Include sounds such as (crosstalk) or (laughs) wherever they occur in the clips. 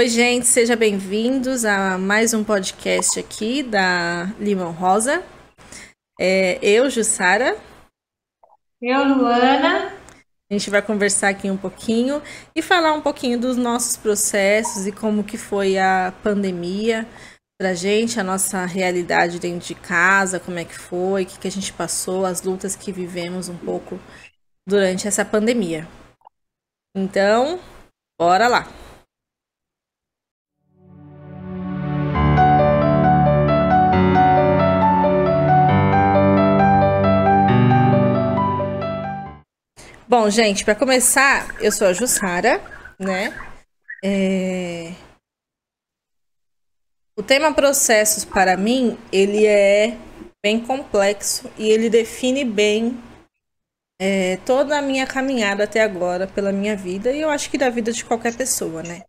Oi, gente, sejam bem-vindos a mais um podcast aqui da Limão Rosa. É, eu, Jussara. Eu, Luana. A gente vai conversar aqui um pouquinho e falar um pouquinho dos nossos processos e como que foi a pandemia pra gente, a nossa realidade dentro de casa, como é que foi, o que, que a gente passou, as lutas que vivemos um pouco durante essa pandemia. Então, bora lá! Bom, gente, para começar, eu sou a Jussara, né? É... O tema processos, para mim, ele é bem complexo e ele define bem é, toda a minha caminhada até agora pela minha vida e eu acho que da vida de qualquer pessoa, né?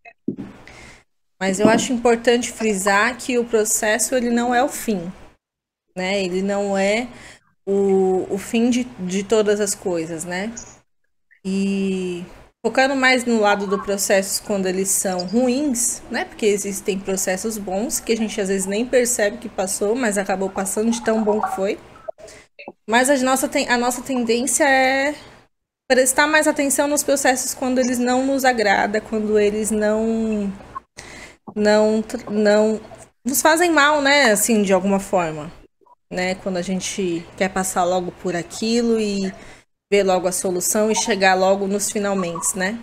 Mas eu acho importante frisar que o processo ele não é o fim, né? Ele não é o, o fim de, de todas as coisas, né? E focando mais no lado do processo quando eles são ruins, né? Porque existem processos bons que a gente às vezes nem percebe que passou, mas acabou passando de tão bom que foi. Mas a nossa, a nossa tendência é prestar mais atenção nos processos quando eles não nos agrada, quando eles não não não nos fazem mal, né? Assim, de alguma forma, né? Quando a gente quer passar logo por aquilo e ver logo a solução e chegar logo nos finalmente, né?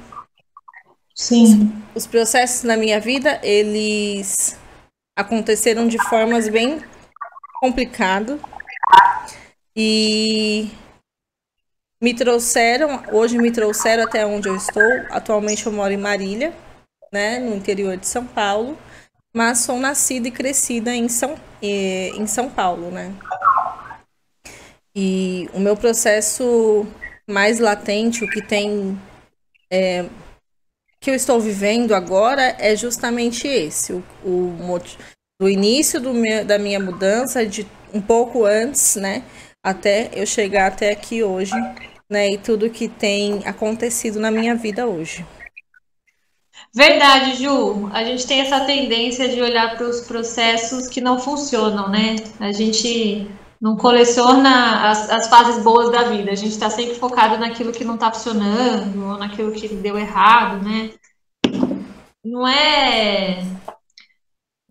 Sim. Os processos na minha vida, eles aconteceram de formas bem complicado e me trouxeram, hoje me trouxeram até onde eu estou. Atualmente eu moro em Marília, né, no interior de São Paulo, mas sou nascida e crescida em São, em São Paulo, né? E o meu processo mais latente, o que tem. É, que eu estou vivendo agora é justamente esse. O, o do início do meu, da minha mudança, de um pouco antes, né? Até eu chegar até aqui hoje, né? E tudo que tem acontecido na minha vida hoje. Verdade, Ju. A gente tem essa tendência de olhar para os processos que não funcionam, né? A gente não coleciona as, as fases boas da vida. A gente está sempre focado naquilo que não está funcionando, ou naquilo que deu errado, né? Não é.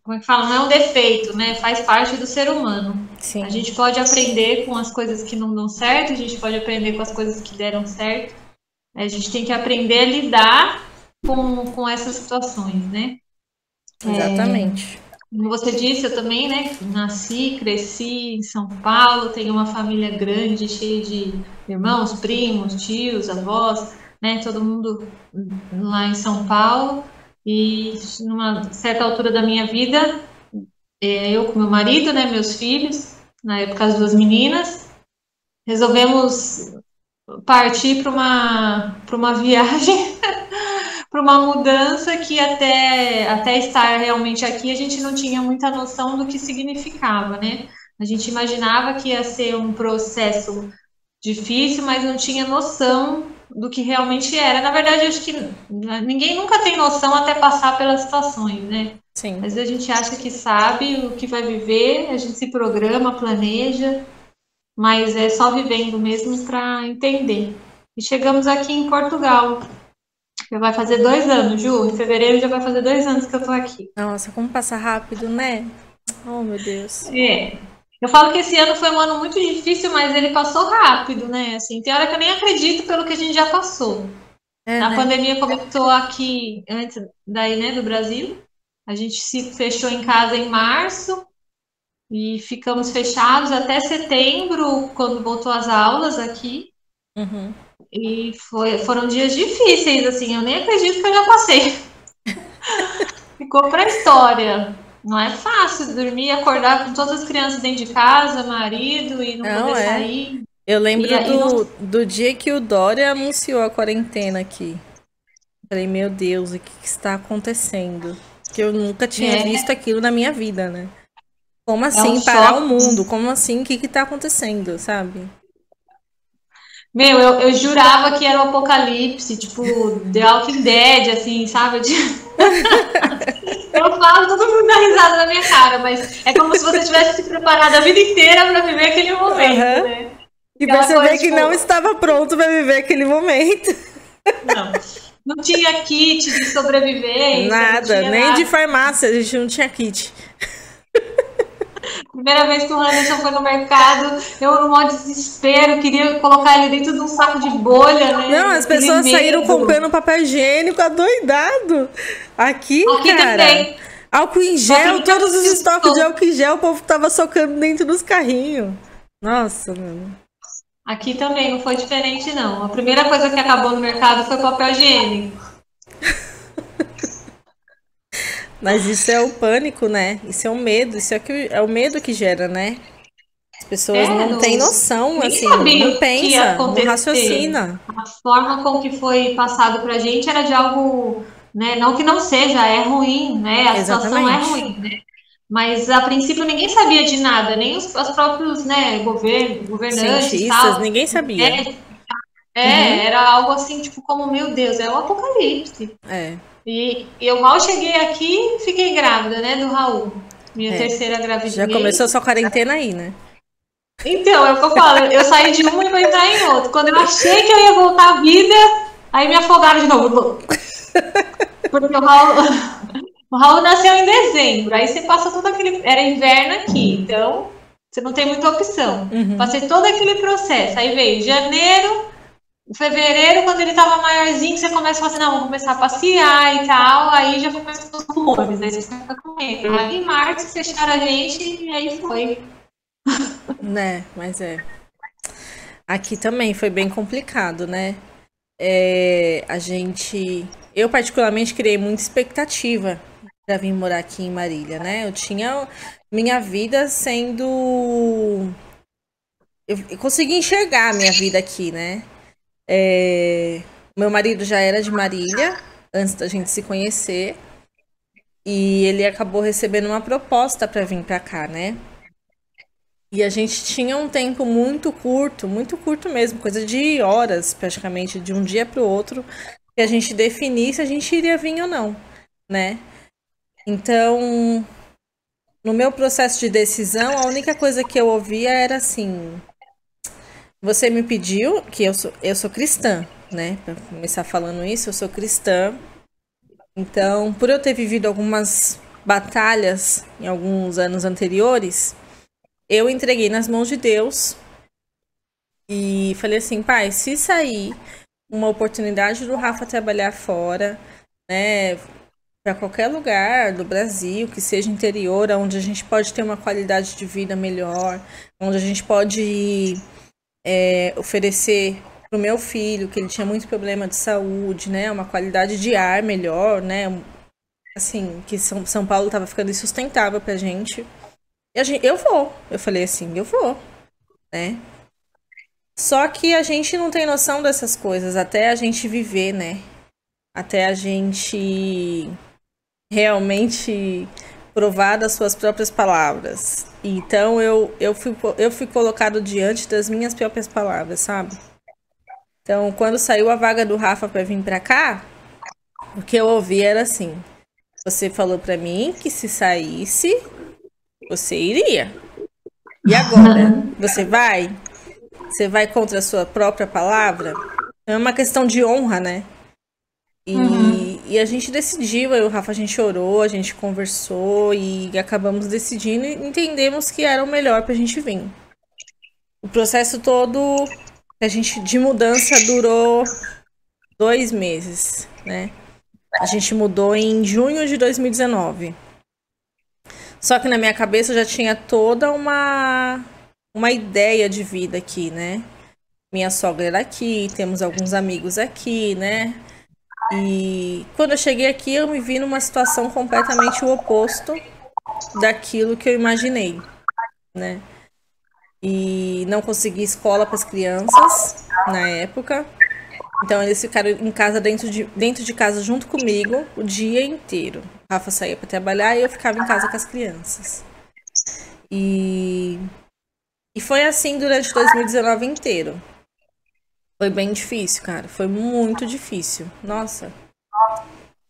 Como é que fala? Não é um defeito, né? Faz parte do ser humano. Sim. A gente pode aprender com as coisas que não dão certo, a gente pode aprender com as coisas que deram certo. A gente tem que aprender a lidar com, com essas situações, né? Exatamente. É... Como você disse, eu também, né, nasci, cresci em São Paulo, tenho uma família grande, cheia de irmãos, primos, tios, avós, né, todo mundo lá em São Paulo. E numa certa altura da minha vida, é, eu com meu marido, né, meus filhos, na época as duas meninas, resolvemos partir para uma, uma (laughs) viagem para uma mudança que até, até estar realmente aqui a gente não tinha muita noção do que significava, né? A gente imaginava que ia ser um processo difícil, mas não tinha noção do que realmente era. Na verdade, acho que ninguém nunca tem noção até passar pelas situações, né? Sim. Mas a gente acha que sabe o que vai viver, a gente se programa, planeja, mas é só vivendo mesmo para entender. E chegamos aqui em Portugal. Já vai fazer dois anos, Ju. Em fevereiro já vai fazer dois anos que eu tô aqui. Nossa, como passa rápido, né? Oh, meu Deus. É. Eu falo que esse ano foi um ano muito difícil, mas ele passou rápido, né? Assim, tem hora que eu nem acredito pelo que a gente já passou. É, a né? pandemia começou aqui antes daí, né, do Brasil. A gente se fechou em casa em março e ficamos fechados até setembro, quando voltou as aulas aqui. Uhum. E foi, foram dias difíceis, assim, eu nem acredito que eu já passei. (laughs) Ficou pra história. Não é fácil dormir e acordar com todas as crianças dentro de casa, marido, e não, não poder é. sair. Eu lembro e, do, não... do dia que o Dória anunciou a quarentena aqui. Falei, meu Deus, o que, que está acontecendo? Que eu nunca tinha é. visto aquilo na minha vida, né? Como assim é um parar choque. o mundo? Como assim? O que está acontecendo, sabe? Meu, eu, eu jurava que era o apocalipse, tipo, The Walking Dead, assim, sabe? (laughs) eu falo, todo mundo dá risada na minha cara, mas é como se você tivesse se preparado a vida inteira para viver aquele momento, uhum. né? E perceber que tipo... não estava pronto para viver aquele momento. Não. Não tinha kit de sobrevivência. Nada, nem nada. de farmácia, a gente não tinha kit. Primeira vez que o Anderson foi no mercado, eu no maior desespero, queria colocar ele dentro de um saco de bolha, né? Não, as pessoas saíram comprando papel higiênico adoidado. Aqui, Aqui cara. Também. Álcool em gel, todos os estoques de álcool em gel, o povo tava socando dentro dos carrinhos. Nossa, mano. Aqui também não foi diferente, não. A primeira coisa que acabou no mercado foi papel higiênico. Mas isso é o pânico, né? Isso é o medo, isso é, que, é o medo que gera, né? As pessoas é, não têm noção, assim, não pensa, não raciocina. A forma com que foi passado pra gente era de algo, né? Não que não seja, é ruim, né? A Exatamente. situação é ruim, né? Mas a princípio ninguém sabia de nada, nem os, os próprios né, govern, governantes. Cientistas, tal. ninguém sabia. É, é uhum. era algo assim, tipo, como, meu Deus, é o apocalipse. É. E, eu mal cheguei aqui fiquei grávida, né, do Raul. Minha é. terceira gravidez. Já começou sua quarentena aí, né? Então, é o que eu falo, eu saí de um e vou entrar em outro. Quando eu achei que eu ia voltar à vida, aí me afogaram de novo. Porque o Raul, o Raul nasceu em dezembro, aí você passa todo aquele. Era inverno aqui, então você não tem muita opção. Uhum. Passei todo aquele processo. Aí veio janeiro, fevereiro, quando ele tava maiorzinho, você começa a falar assim, não, vou começar a passear e tal, aí já começa os rumores, aí você fica com ele. Aí em março fecharam a gente e aí foi. (laughs) Né, mas é. Aqui também foi bem complicado, né? É, a gente. Eu, particularmente, criei muita expectativa para vir morar aqui em Marília, né? Eu tinha minha vida sendo. Eu consegui enxergar a minha vida aqui, né? É... Meu marido já era de Marília antes da gente se conhecer e ele acabou recebendo uma proposta para vir para cá, né? E a gente tinha um tempo muito curto, muito curto mesmo, coisa de horas praticamente, de um dia para o outro, que a gente definisse se a gente iria vir ou não, né? Então, no meu processo de decisão, a única coisa que eu ouvia era assim: você me pediu que eu sou, eu sou cristã, né? Para começar falando isso, eu sou cristã. Então, por eu ter vivido algumas batalhas em alguns anos anteriores, eu entreguei nas mãos de Deus e falei assim, pai, se sair uma oportunidade do Rafa trabalhar fora, né, para qualquer lugar do Brasil, que seja interior, onde a gente pode ter uma qualidade de vida melhor, onde a gente pode é, oferecer para o meu filho, que ele tinha muito problema de saúde, né, uma qualidade de ar melhor, né, assim, que São, São Paulo estava ficando insustentável para gente. E a gente, eu vou, eu falei assim, eu vou, né. Só que a gente não tem noção dessas coisas até a gente viver, né? Até a gente realmente provar das suas próprias palavras. Então eu, eu, fui, eu fui colocado diante das minhas próprias palavras, sabe? Então, quando saiu a vaga do Rafa para vir para cá, o que eu ouvi era assim: você falou para mim que se saísse, você iria. E agora? (laughs) Você vai? Você vai contra a sua própria palavra? É uma questão de honra, né? E, uhum. E a gente decidiu, eu e o Rafa, a gente orou, a gente conversou e acabamos decidindo e entendemos que era o melhor pra gente vir. O processo todo a gente de mudança durou dois meses, né? A gente mudou em junho de 2019. Só que na minha cabeça já tinha toda uma, uma ideia de vida aqui, né? Minha sogra era aqui, temos alguns amigos aqui, né? E quando eu cheguei aqui, eu me vi numa situação completamente o oposto daquilo que eu imaginei, né? E não consegui escola para as crianças na época. Então eles ficaram em casa dentro de, dentro de casa junto comigo o dia inteiro. Rafa saía para trabalhar e eu ficava em casa com as crianças. E e foi assim durante 2019 inteiro. Foi bem difícil, cara. Foi muito difícil. Nossa.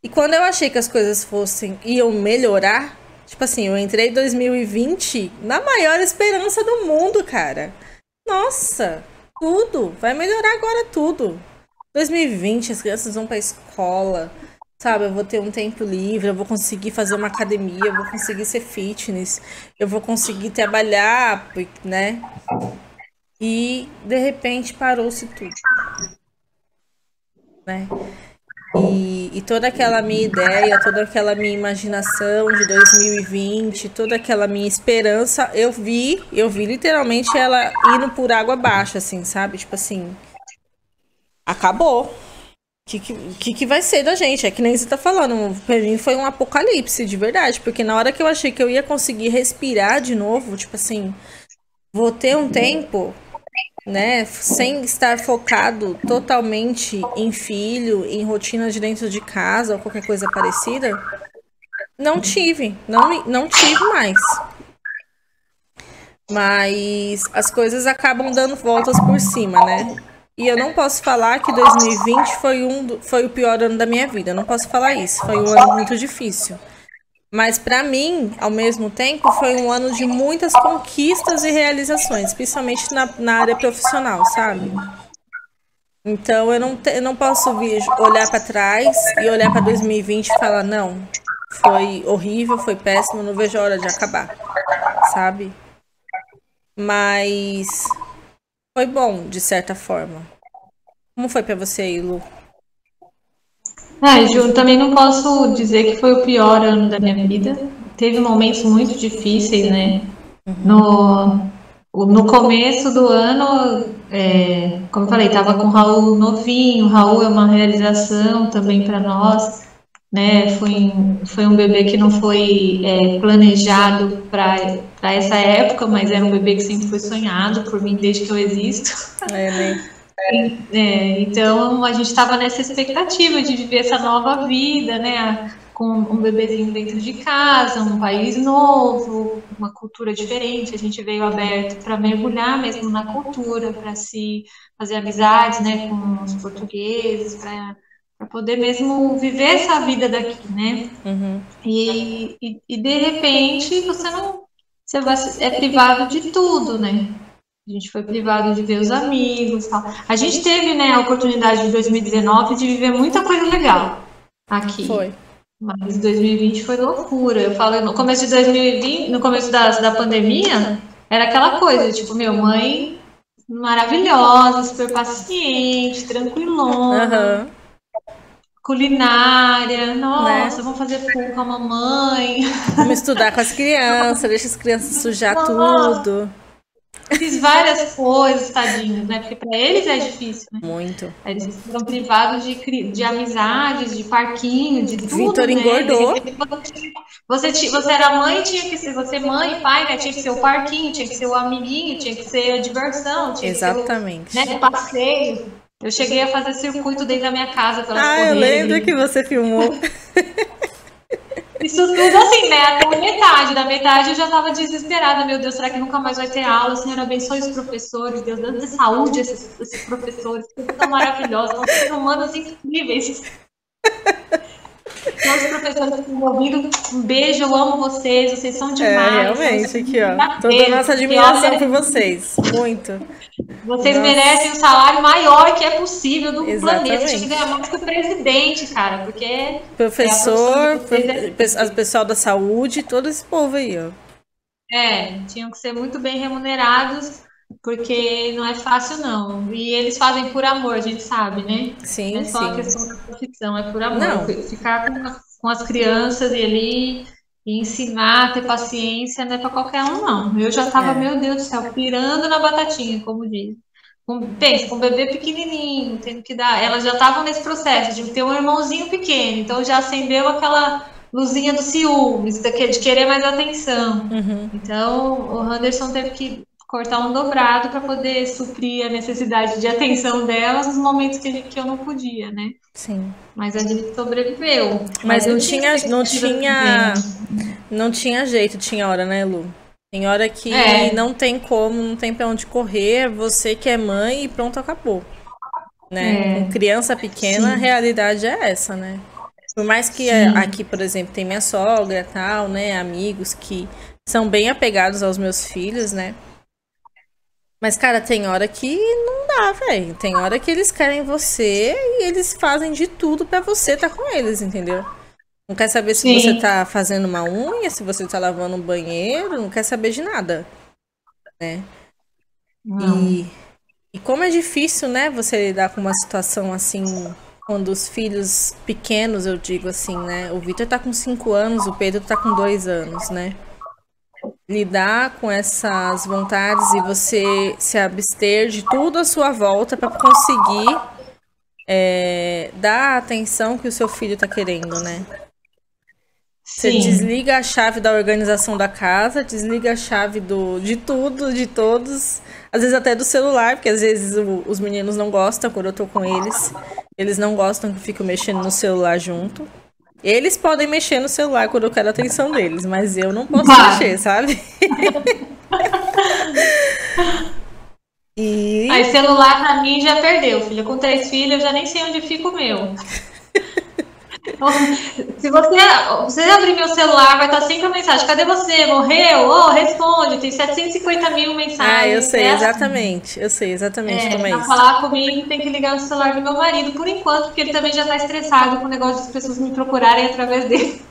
E quando eu achei que as coisas fossem iam melhorar, tipo assim, eu entrei em 2020 na maior esperança do mundo, cara. Nossa, tudo vai melhorar agora tudo. 2020 as crianças vão para escola, sabe? Eu vou ter um tempo livre, eu vou conseguir fazer uma academia, eu vou conseguir ser fitness, eu vou conseguir trabalhar, né? E de repente parou-se tudo, né? E, e, toda aquela minha ideia, toda aquela minha imaginação de 2020, toda aquela minha esperança, eu vi, eu vi literalmente ela indo por água abaixo, assim, sabe? Tipo assim, acabou. O que, que, que vai ser da gente? É que nem você tá falando. Pra mim foi um apocalipse, de verdade. Porque na hora que eu achei que eu ia conseguir respirar de novo, tipo assim, vou ter um tempo né, sem estar focado totalmente em filho, em rotina de dentro de casa ou qualquer coisa parecida, não tive, não, não tive mais. Mas as coisas acabam dando voltas por cima, né? E eu não posso falar que 2020 foi, um, foi o pior ano da minha vida. Eu não posso falar isso. Foi um ano muito difícil. Mas para mim, ao mesmo tempo, foi um ano de muitas conquistas e realizações, principalmente na, na área profissional, sabe? Então eu não, te, eu não posso vir, olhar para trás e olhar para 2020 e falar, não, foi horrível, foi péssimo, não vejo a hora de acabar, sabe? Mas foi bom, de certa forma. Como foi para você, Lu? Ah, Ju, também não posso dizer que foi o pior ano da minha vida. Teve momentos muito difíceis, né? No, no começo do ano, é, como eu falei, estava com o Raul novinho. O Raul é uma realização também para nós. Né? Foi, foi um bebê que não foi é, planejado para essa época, mas era um bebê que sempre foi sonhado por mim desde que eu existo. É, né? (laughs) É, então a gente estava nessa expectativa de viver essa nova vida, né? Com um bebezinho dentro de casa, um país novo, uma cultura diferente. A gente veio aberto para mergulhar mesmo na cultura, para se fazer amizades, né, com os portugueses, para poder mesmo viver essa vida daqui, né? Uhum. E, e, e de repente você não você vai, é privado de tudo, né? A gente foi privado de ver os amigos tal. A gente teve, né, a oportunidade de 2019 de viver muita coisa legal aqui. Foi. Mas 2020 foi loucura. Eu falo, no começo de 2020, no começo da, da pandemia, era aquela coisa, tipo, meu, mãe maravilhosa, super paciente, tranquilona. Uhum. Culinária, nossa, né? vamos fazer pool com a mamãe. Vamos estudar com as crianças, deixa as crianças sujar nossa. tudo. Fiz várias coisas, tadinhos, né? Porque para eles é difícil, né? Muito. Eles foram privados de, de amizades, de parquinho, de tudo. Vitor né? engordou. Você, você era mãe, tinha que ser você mãe, pai, né? Tinha que ser o parquinho, tinha que ser o amiguinho, tinha que ser a diversão, tinha Exatamente. que ser o, né, passeio. Eu cheguei a fazer circuito dentro da minha casa. Ah, eu lembro que você filmou. (laughs) Isso tudo assim, né? Até metade. Da metade eu já estava desesperada. Meu Deus, será que nunca mais vai ter aula? Senhor, abençoe os professores. Deus, dê saúde a esses, esses professores. Que são maravilhosos. São seres humanos incríveis. Todos os professores que estão ouvindo, um beijo, eu amo vocês, vocês são é, demais. É, realmente, aqui, ó. Toda a nossa admiração por vocês. Muito. Vocês Nossa. merecem o salário maior que é possível do Exatamente. planeta. Tinha que ganhar mais que o presidente, cara, porque. Professor, é o pessoal da saúde, todo esse povo aí, ó. É, tinham que ser muito bem remunerados, porque não é fácil, não. E eles fazem por amor, a gente sabe, né? Sim. Não é só sim. a questão da profissão, é por amor. Não. Ficar com, as crianças e ali e ensinar a ter paciência não é para qualquer um, não. Eu já estava, é. meu Deus do céu, pirando na batatinha, como diz. Com, pensa, com um bebê pequenininho, tendo que dar. Elas já estavam nesse processo de ter um irmãozinho pequeno, então já acendeu aquela luzinha do ciúmes, de querer mais atenção. Uhum. Então o Anderson teve que cortar um dobrado para poder suprir a necessidade de atenção delas nos momentos que, que eu não podia, né? Sim. Mas a gente sobreviveu. Mas, Mas não tinha, não tinha, não tinha jeito, tinha hora, né, Lu? Tem hora que é. não tem como, não tem para onde correr, você que é mãe e pronto, acabou. Né? É. Com criança pequena, Sim. a realidade é essa, né? Por mais que Sim. aqui, por exemplo, tem minha sogra tal, né? Amigos que são bem apegados aos meus filhos, né? Mas, cara, tem hora que não dá, velho. Tem hora que eles querem você e eles fazem de tudo para você estar tá com eles, entendeu? Não quer saber se Sim. você tá fazendo uma unha, se você tá lavando um banheiro, não quer saber de nada, né? E, e como é difícil, né, você lidar com uma situação assim, quando os filhos pequenos, eu digo assim, né? O Vitor tá com 5 anos, o Pedro tá com 2 anos, né? Lidar com essas vontades e você se abster de tudo à sua volta para conseguir é, dar a atenção que o seu filho está querendo, né? Você Sim. desliga a chave da organização da casa, desliga a chave do, de tudo, de todos, às vezes até do celular, porque às vezes o, os meninos não gostam quando eu tô com eles. Eles não gostam que eu fico mexendo no celular junto. Eles podem mexer no celular quando eu quero a atenção deles, mas eu não posso mexer, sabe? (laughs) e... Aí celular pra mim já perdeu, filha. Com três filhos eu já nem sei onde fica o meu. Se você, você abrir meu celular, vai estar sempre a mensagem: cadê você? Morreu? Oh, responde. Tem 750 mil mensagens. Ah, eu sei, é exatamente. Eu sei exatamente é, como é isso. Falar comigo, tem que ligar o celular do meu marido, por enquanto, porque ele também já está estressado com o negócio das pessoas me procurarem através dele.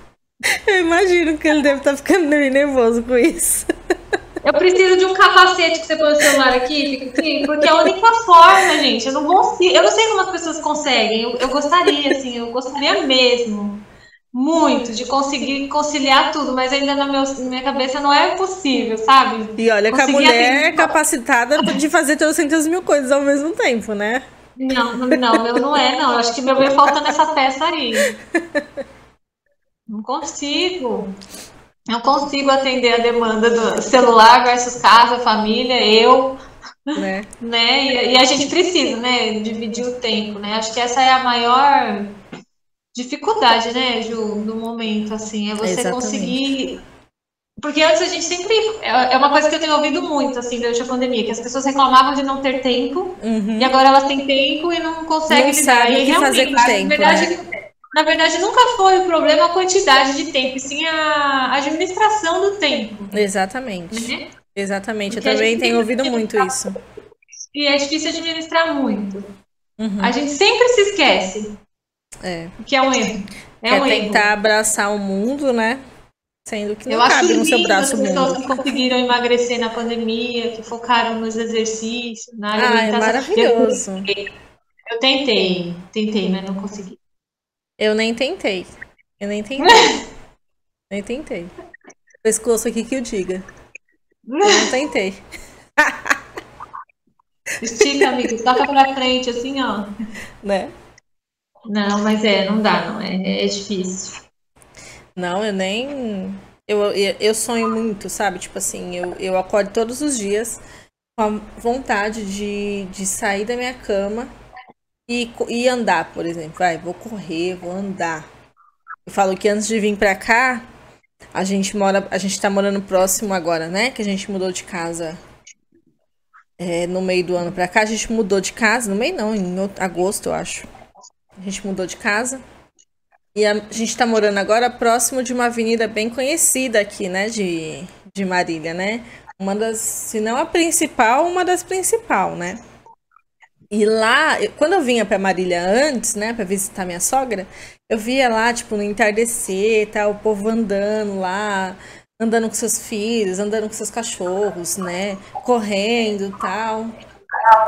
(laughs) Eu imagino que ele deve estar tá ficando meio nervoso com isso. Eu preciso de um capacete que você põe o celular aqui, porque é a única forma, gente. Eu não consigo. Eu não sei como as pessoas conseguem. Eu, eu gostaria, assim, eu gostaria mesmo. Muito, de conseguir conciliar tudo, mas ainda na, meu, na minha cabeça não é possível, sabe? E olha que a mulher é capacitada de fazer 300 mil coisas ao mesmo tempo, né? Não, não, meu não é, não. Eu acho que meu bem falta nessa peça aí. Não consigo eu consigo atender a demanda do celular versus casa, família, eu, né? né? E, e, a gente precisa, né, dividir o tempo, né? Acho que essa é a maior dificuldade, né, Ju, no momento, assim, é você Exatamente. conseguir porque antes a gente sempre. É, é uma coisa que eu tenho ouvido muito, assim, durante a pandemia, que as pessoas reclamavam de não ter tempo, uhum. e agora elas têm tempo e não conseguem não lidar. o que fazer com tempo. Na verdade, né? Na verdade, nunca foi o problema a quantidade de tempo, sim a administração do tempo. Exatamente. Né? Exatamente. Porque eu também tenho ouvido muito isso. E é difícil administrar muito. Uhum. A gente sempre se esquece. É. Que é um erro. É Quer um tentar erro. abraçar o mundo, né? Sendo que não eu cabe no seu braço as pessoas que conseguiram emagrecer na pandemia, que focaram nos exercícios, na alimentação. Ah, é maravilhoso. Eu tentei, tentei, mas não consegui. Eu nem tentei. Eu nem tentei. (laughs) nem tentei. Pescoço aqui que o diga. Eu não tentei. (laughs) Estica, amigo. Toca pra frente, assim, ó. Né? Não, mas é, não dá, não. É, é difícil. Não, eu nem. Eu, eu sonho muito, sabe? Tipo assim, eu, eu acordo todos os dias com a vontade de, de sair da minha cama e, e andar, por exemplo. Vai, vou correr, vou andar. Eu falo que antes de vir pra cá, a gente mora, a gente tá morando próximo agora, né? Que a gente mudou de casa é, no meio do ano pra cá. A gente mudou de casa, no meio não, em agosto, eu acho. A gente mudou de casa. E a, a gente tá morando agora próximo de uma avenida bem conhecida aqui, né? De, de Marília, né? Uma das, se não a principal, uma das principal, né? E lá, quando eu vinha para Marília antes, né, para visitar minha sogra, eu via lá, tipo, no entardecer, tá, o povo andando lá, andando com seus filhos, andando com seus cachorros, né, correndo, tal.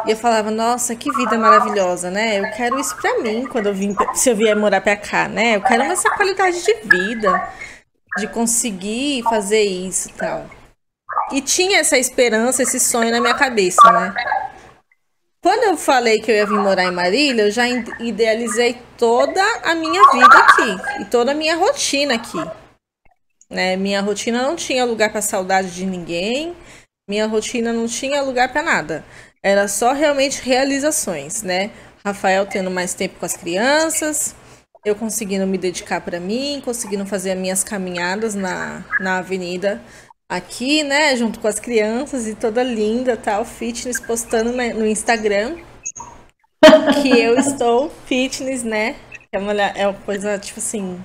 E eu falava, nossa, que vida maravilhosa, né? Eu quero isso para mim quando eu vim, se eu vier morar para cá, né? Eu quero essa qualidade de vida, de conseguir fazer isso, tal. E tinha essa esperança, esse sonho na minha cabeça, né? Quando eu falei que eu ia vir morar em Marília, eu já idealizei toda a minha vida aqui e toda a minha rotina aqui. Né? Minha rotina não tinha lugar para saudade de ninguém, minha rotina não tinha lugar para nada. Era só realmente realizações, né? Rafael tendo mais tempo com as crianças, eu conseguindo me dedicar para mim, conseguindo fazer as minhas caminhadas na, na avenida aqui, né, junto com as crianças e toda linda, tal, fitness, postando no Instagram que eu (laughs) estou fitness, né? É uma, é uma coisa, tipo assim.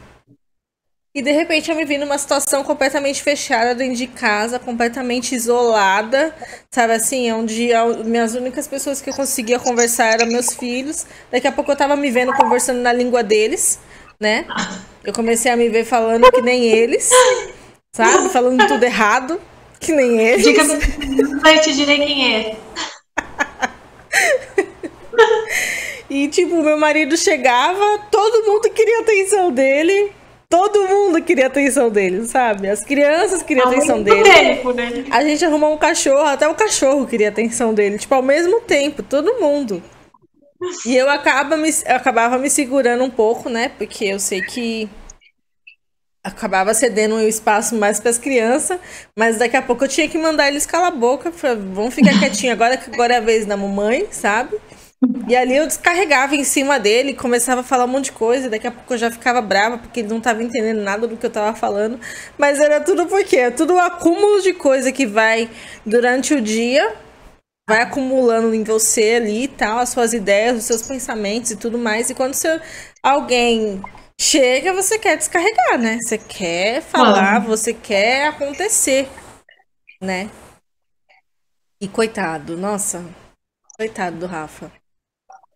E de repente eu me vi numa situação completamente fechada dentro de casa, completamente isolada, sabe assim, onde minhas únicas pessoas que eu conseguia conversar eram meus filhos. Daqui a pouco eu tava me vendo conversando na língua deles, né? Eu comecei a me ver falando que nem eles, sabe? Falando tudo (laughs) errado, que nem eles. Diga pra eu te direi quem é. E, tipo, meu marido chegava, todo mundo queria atenção dele. Todo mundo queria atenção dele, sabe? As crianças queriam atenção dele. Tempo, né? A gente arrumou um cachorro, até o cachorro queria atenção dele. Tipo, ao mesmo tempo, todo mundo. E eu, acaba me, eu acabava me segurando um pouco, né? Porque eu sei que acabava cedendo o espaço mais para as crianças, mas daqui a pouco eu tinha que mandar eles calar a boca, vamos ficar quietinho agora que agora é a vez da mamãe, sabe? E ali eu descarregava em cima dele, começava a falar um monte de coisa, daqui a pouco eu já ficava brava porque ele não estava entendendo nada do que eu estava falando, mas era tudo porque é tudo um acúmulo de coisa que vai durante o dia, vai acumulando em você ali e tal, as suas ideias, os seus pensamentos e tudo mais, e quando você, alguém chega, você quer descarregar, né? Você quer falar, você quer acontecer, né? E coitado, nossa, coitado do Rafa.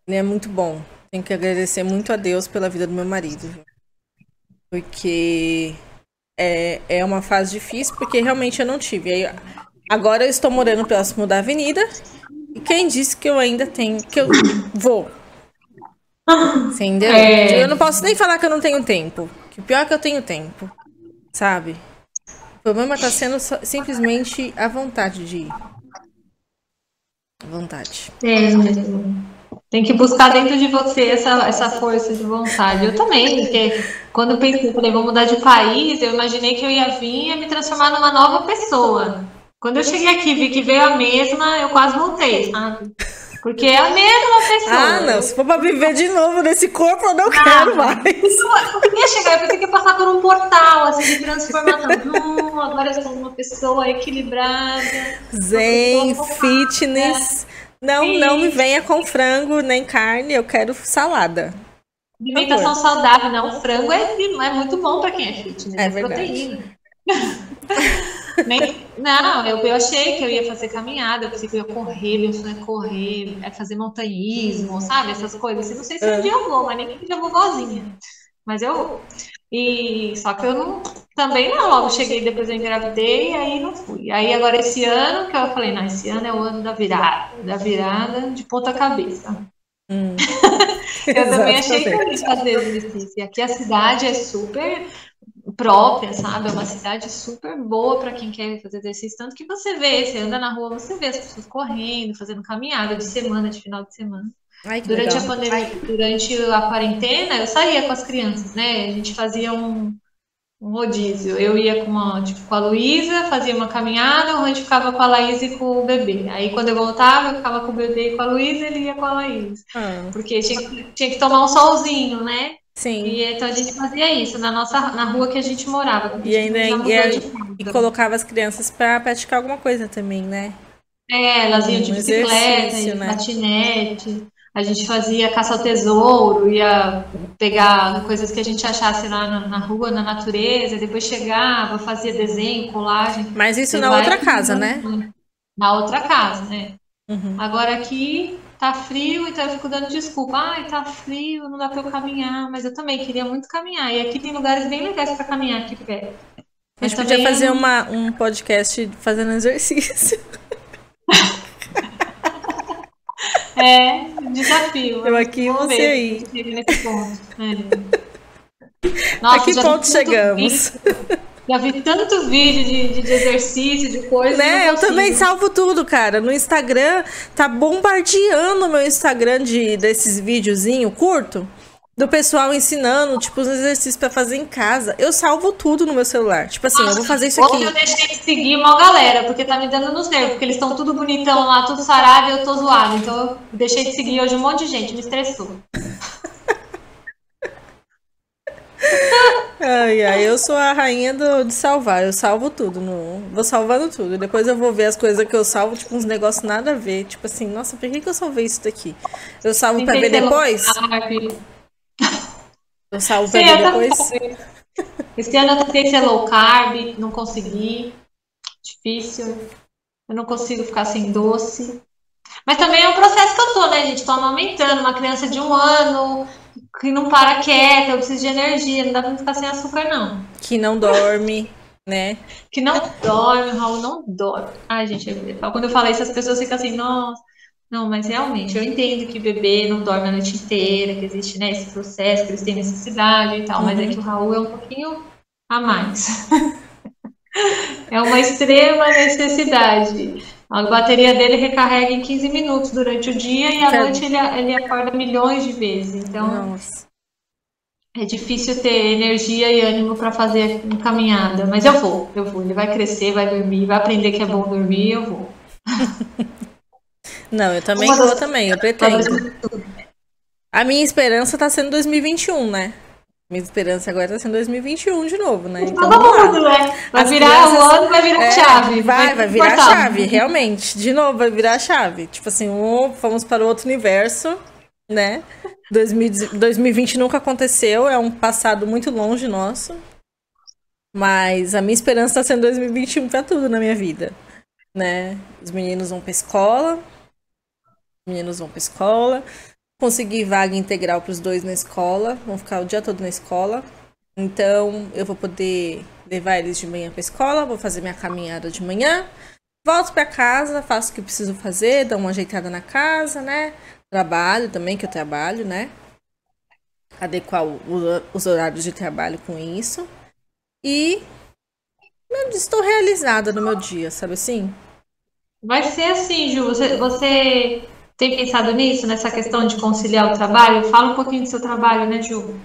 Ele é muito bom. Tenho que agradecer muito a Deus pela vida do meu marido. Porque é, é uma fase difícil, porque realmente eu não tive. Aí, agora eu estou morando próximo da avenida. E quem disse que eu ainda tenho. que eu vou? Entendeu? É... Eu não posso nem falar que eu não tenho tempo. Que pior é que eu tenho tempo. Sabe? O problema está sendo simplesmente a vontade de ir. Vontade. É. Tem que buscar dentro de você essa, essa força de vontade. Eu também, porque quando eu pensei, falei, vou mudar de país, eu imaginei que eu ia vir e me transformar numa nova pessoa. Quando eu cheguei aqui vi que veio a mesma, eu quase voltei, sabe? Porque é a mesma pessoa. Ah, não. Se for pra viver de novo nesse corpo, eu não ah, quero mais. Eu queria chegar, eu que ia passar por um portal, assim, de transformação. (laughs) Hum, agora eu sou uma pessoa equilibrada. Zen, fitness. Não, Sim. não me venha com frango nem carne, eu quero salada. Alimentação saudável, não. Frango é, é muito bom para quem é fitness, é, é proteína. (laughs) Nem, não, eu, eu achei que eu ia fazer caminhada, eu pensei que eu ia correr, meu sonho é correr, é fazer montanhismo, sabe? Essas coisas. Não sei se um dia eu vou, mas nem que eu vou sozinha. Mas eu. E só que eu não. Também não, logo cheguei, depois eu engravidei, e aí não fui. Aí agora esse ano, que eu falei, não, esse ano é o ano da virada, da virada de ponta cabeça. Hum. (laughs) eu também achei que eu ia fazer exercício. Aqui a cidade é super própria, sabe? É uma cidade super boa para quem quer fazer exercício. Tanto que você vê, você anda na rua, você vê as pessoas correndo, fazendo caminhada de semana, de final de semana. Ai, durante legal. a pandemia, Ai. durante a quarentena, eu saía com as crianças, né? A gente fazia um, um rodízio. Eu ia com, uma, tipo, com a Luísa, fazia uma caminhada, o Randy ficava com a Laís e com o bebê. Aí quando eu voltava, eu ficava com o bebê e com a Luísa, ele ia com a Laís. Ah. Porque tinha, tinha que tomar um solzinho, né? Sim. E então a gente fazia isso na nossa na rua que a gente morava. E ainda e, e, colocava as crianças para praticar alguma coisa também, né? É, elas iam de um bicicleta, né? patinete. A gente fazia caça ao tesouro, ia pegar coisas que a gente achasse lá na, na rua, na natureza, depois chegava, fazia desenho, colagem. Mas isso na outra casa, né? Na outra casa, né? Uhum. Agora aqui tá frio, então eu fico dando desculpa. Ai, tá frio, não dá para eu caminhar, mas eu também queria muito caminhar. E aqui tem lugares bem legais para caminhar aqui perto. A gente podia fazer uma, um podcast fazendo exercício. (laughs) É, desafio. Eu aqui e você aí. Nesse ponto. É. (laughs) Nossa, a que ponto chegamos? Já vi tanto vídeo de, de, exercício, de coisa. Né? Eu também salvo tudo, cara. No Instagram, tá bombardeando o meu Instagram de, desses videozinhos curto do pessoal ensinando, tipo, os exercícios para fazer em casa. Eu salvo tudo no meu celular. Tipo assim, Nossa, eu vou fazer isso aqui. eu deixei de seguir uma galera, porque tá me dando nos nervos, porque eles estão tudo bonitão lá, tudo sarado e eu tô zoado. Então eu deixei de seguir hoje um monte de gente, me estressou. Ai, ai, eu sou a rainha do, de salvar. Eu salvo tudo. No, vou salvando tudo. Depois eu vou ver as coisas que eu salvo, tipo, uns negócios nada a ver. Tipo assim, nossa, por que, que eu salvei isso daqui? Eu salvo pra ver depois? Eu salvo pra ver depois. Esse ano eu tentei ser low carb, não consegui. Difícil. Eu não consigo ficar sem doce. Mas também é um processo que eu tô, né, gente? Tô amamentando uma criança de um ano que não para quieta, eu preciso de energia, não dá pra ficar sem açúcar, não. Que não dorme, (laughs) né? Que não dorme, o Raul não dorme. Ai, gente, quando eu falo isso, as pessoas ficam assim, nossa. Não, mas realmente, eu entendo que bebê não dorme a noite inteira, que existe né, esse processo, que eles têm necessidade e tal, uhum. mas é uhum. que o Raul é um pouquinho a mais. (laughs) é uma extrema necessidade. A bateria dele recarrega em 15 minutos durante o dia e à noite ele, ele acorda milhões de vezes. Então, Nossa. é difícil ter energia e ânimo para fazer uma caminhada. Mas eu vou, eu vou. Ele vai crescer, vai dormir, vai aprender que é bom dormir, eu vou. (laughs) Não, eu também vou também, eu pretendo. A minha esperança está sendo 2021, né? Minha esperança agora tá sendo 2021 de novo, né? Então, Todo mundo, né? Vai As virar crianças... o ano, vai virar é, chave. Vai, vai virar a chave, realmente. De novo, vai virar a chave. Tipo assim, um, fomos para o outro universo, né? 2020 nunca aconteceu, é um passado muito longe nosso. Mas a minha esperança tá sendo 2021 para tudo na minha vida, né? Os meninos vão pra escola, os meninos vão pra escola, Consegui vaga integral para os dois na escola, vão ficar o dia todo na escola. Então eu vou poder levar eles de manhã para a escola, vou fazer minha caminhada de manhã, volto para casa, faço o que preciso fazer, dou uma ajeitada na casa, né? Trabalho também, que eu trabalho, né? Adequar os horários de trabalho com isso. E estou realizada no meu dia, sabe assim? Vai ser assim, Ju. Você, você tem pensado nisso, nessa questão de conciliar o trabalho? Fala um pouquinho do seu trabalho, né, Ju?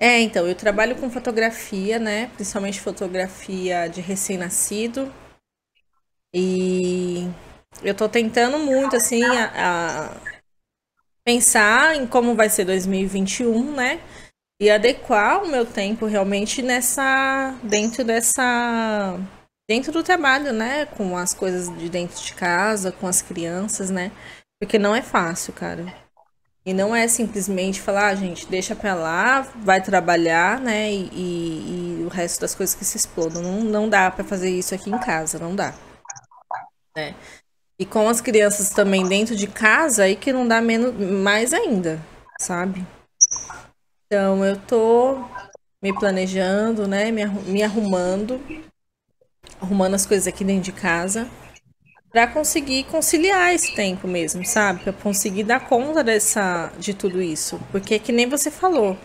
É, então, eu trabalho com fotografia, né? Principalmente fotografia de recém-nascido. E eu tô tentando muito, assim, a, a pensar em como vai ser 2021, né? E adequar o meu tempo realmente nessa. dentro dessa dentro do trabalho, né? Com as coisas de dentro de casa, com as crianças, né? Porque não é fácil, cara. E não é simplesmente falar, ah, gente, deixa pra lá, vai trabalhar, né? E, e, e o resto das coisas que se explodam. Não, não dá para fazer isso aqui em casa, não dá. Né? E com as crianças também dentro de casa, aí que não dá menos, mais ainda, sabe? Então eu tô me planejando, né? Me, me arrumando arrumando as coisas aqui dentro de casa para conseguir conciliar esse tempo mesmo, sabe? Para conseguir dar conta dessa de tudo isso, porque que nem você falou,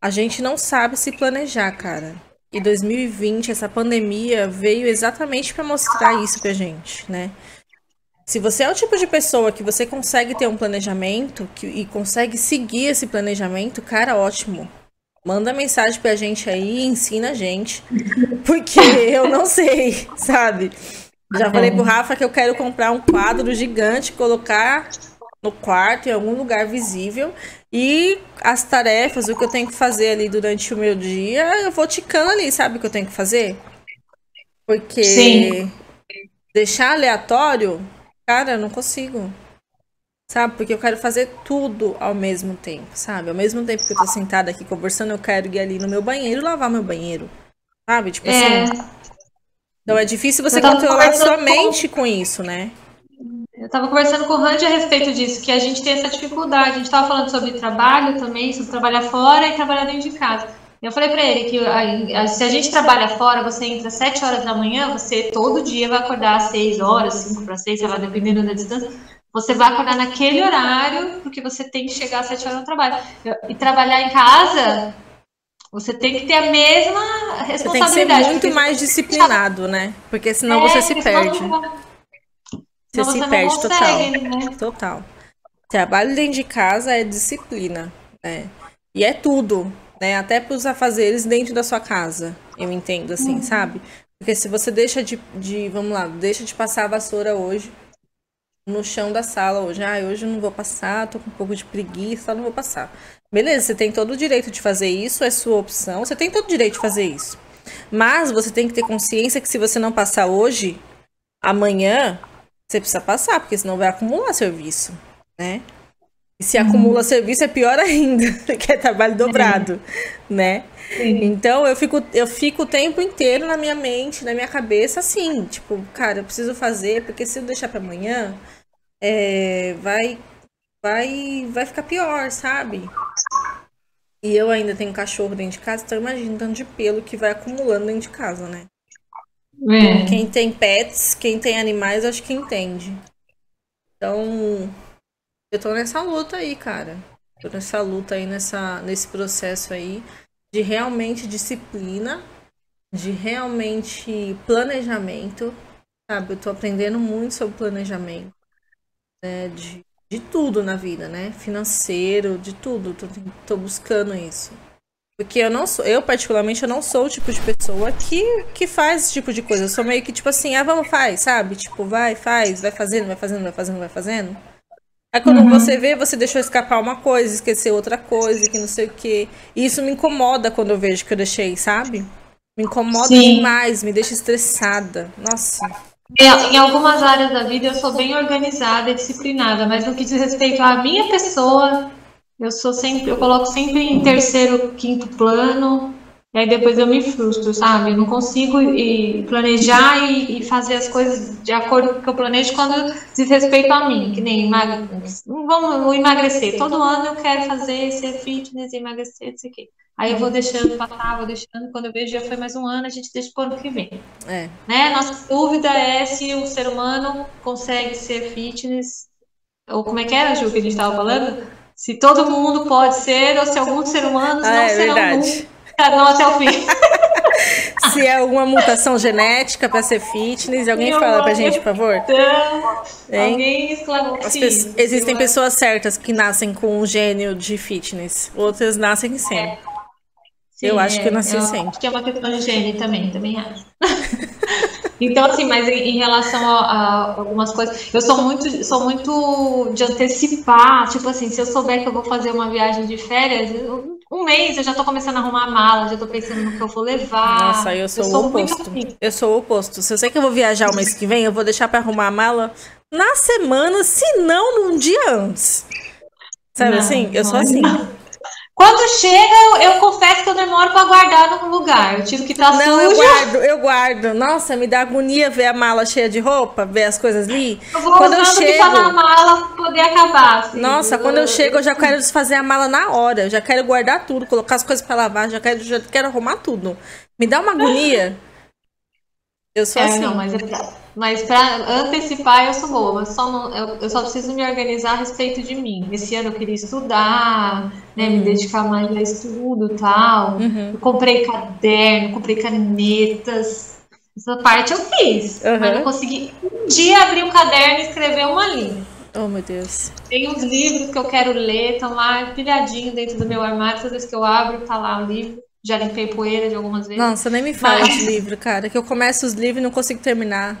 a gente não sabe se planejar, cara. E 2020 essa pandemia veio exatamente para mostrar isso pra gente, né? Se você é o tipo de pessoa que você consegue ter um planejamento que, e consegue seguir esse planejamento, cara, ótimo. Manda mensagem pra gente aí, ensina a gente. (laughs) Porque eu não sei, sabe? Já falei pro Rafa que eu quero comprar um quadro gigante, colocar no quarto, em algum lugar visível. E as tarefas, o que eu tenho que fazer ali durante o meu dia, eu vou ticando ali, sabe o que eu tenho que fazer? Porque Sim. deixar aleatório, cara, eu não consigo. Sabe? Porque eu quero fazer tudo ao mesmo tempo, sabe? Ao mesmo tempo que eu tô sentada aqui conversando, eu quero ir ali no meu banheiro e lavar meu banheiro. Sabe? Tipo é. assim. Então é difícil você controlar sua mente com... com isso, né? Eu estava conversando com o Randy a respeito disso, que a gente tem essa dificuldade. A gente estava falando sobre trabalho também, sobre trabalhar fora e trabalhar dentro de casa. Eu falei para ele que a, a, se a gente trabalha fora, você entra às 7 horas da manhã, você todo dia vai acordar às 6 horas, 5 para 6, sei lá, dependendo da distância. Você vai acordar naquele horário, porque você tem que chegar às 7 horas no trabalho. E trabalhar em casa, você tem que ter a mesma responsabilidade. Você tem que ser muito mais disciplinado, né? Porque senão é, você se perde. Você, você se perde consegue, total. Né? Total. Trabalho dentro de casa é disciplina, né? E é tudo, né? Até para os afazeres dentro da sua casa. Eu entendo, assim, uhum. sabe? Porque se você deixa de, de, vamos lá, deixa de passar a vassoura hoje, no chão da sala hoje. Ah, hoje eu não vou passar, tô com um pouco de preguiça, não vou passar. Beleza, você tem todo o direito de fazer isso, é sua opção, você tem todo o direito de fazer isso. Mas você tem que ter consciência que se você não passar hoje, amanhã você precisa passar, porque senão vai acumular serviço, né? E se acumula serviço é pior ainda, (laughs) que é trabalho dobrado, né? Sim. Então eu fico, eu fico o tempo inteiro na minha mente, na minha cabeça, assim, tipo, cara, eu preciso fazer, porque se eu deixar para amanhã, é, vai, vai, vai ficar pior, sabe? E eu ainda tenho cachorro dentro de casa, então imagina o tanto de pelo que vai acumulando dentro de casa, né? É. Quem tem pets, quem tem animais, acho que entende. Então, eu tô nessa luta aí, cara. Tô nessa luta aí, nessa, nesse processo aí de realmente disciplina, de realmente planejamento, sabe? Eu tô aprendendo muito sobre planejamento, né? De, de tudo na vida, né? Financeiro, de tudo. Tô, tô buscando isso. Porque eu não sou, eu particularmente, eu não sou o tipo de pessoa que, que faz esse tipo de coisa. Eu sou meio que tipo assim, ah, vamos, faz, sabe? Tipo, vai, faz, vai fazendo, vai fazendo, vai fazendo, vai fazendo. Aí quando Uhum. você vê, você deixou escapar uma coisa, esqueceu outra coisa, que não sei o quê. E isso me incomoda quando eu vejo que eu deixei, sabe? Me incomoda Sim. demais, me deixa estressada. Nossa. É, Em algumas áreas da vida eu sou bem organizada e disciplinada, mas no que diz respeito à minha pessoa, eu sou sempre, eu coloco sempre em terceiro, quinto plano, e aí depois eu me frustro, sabe? Eu não consigo e, planejar e, e fazer as coisas de acordo com o que eu planejo quando diz respeito a mim, que nem emagre... vamos emagrecer. Todo ano eu quero fazer, ser fitness, emagrecer, não sei o quê. Aí eu vou deixando passar, vou deixando, quando eu vejo já foi mais um ano, a gente deixa pro ano que vem É. né? Nossa dúvida é se o ser humano consegue ser fitness, ou como é que era, Ju, que a gente estava falando? Se todo mundo pode ser, ou se alguns seres humanos Ah, não é serão verdade. (laughs) não até o fim. (laughs) Se é alguma mutação genética pra ser fitness, alguém fala pra gente, por favor? Hein? alguém pe- existem pessoas certas que nascem com um gênio de fitness, outras nascem sem. sim, eu acho que eu nasci eu sem. Acho que é uma questão de gene também, também acho. (laughs) Então, assim, mas em, em relação a, a algumas coisas, eu sou muito, sou muito de antecipar. Tipo assim, se eu souber que eu vou fazer uma viagem de férias, eu- um mês eu já tô começando a arrumar a mala, já tô pensando no que eu vou levar. Nossa, eu sou, o muito oposto. assim. Eu sou o oposto. Se eu sei que eu vou viajar o mês que vem, eu vou deixar pra arrumar a mala na semana, se não num dia antes. Sabe Não, assim? Eu sou não. Quando chega, eu, eu confesso que eu demoro pra guardar num lugar. Eu tiro que tá Não, eu sujo. guardo, eu guardo. Nossa, me dá agonia ver a mala cheia de roupa, ver as coisas ali. Eu vou Quando eu que tá na chego. mala pra poder acabar. assim. Nossa, quando eu chego, eu já quero desfazer a mala na hora. Eu já quero guardar tudo, colocar as coisas pra lavar, já quero, já quero arrumar tudo. Me dá uma agonia. Eu sou É, assim. não, mas, é mas pra antecipar eu sou boa, mas só não- eu, eu só preciso me organizar a respeito de mim. Esse ano eu queria estudar, né, me dedicar mais a estudo e tal. Uhum. Eu comprei caderno, comprei canetas. Essa parte eu fiz, mas Uhum. não consegui um dia abrir um caderno e escrever uma linha. Oh, meu Deus. Tem uns livros que eu quero ler, estão lá empilhadinho dentro do meu armário. Toda vez que eu abro, tá lá o livro. Já limpei poeira de algumas vezes. Nossa, nem me fala Mas- de livro, cara. Que eu começo os livros e não consigo terminar.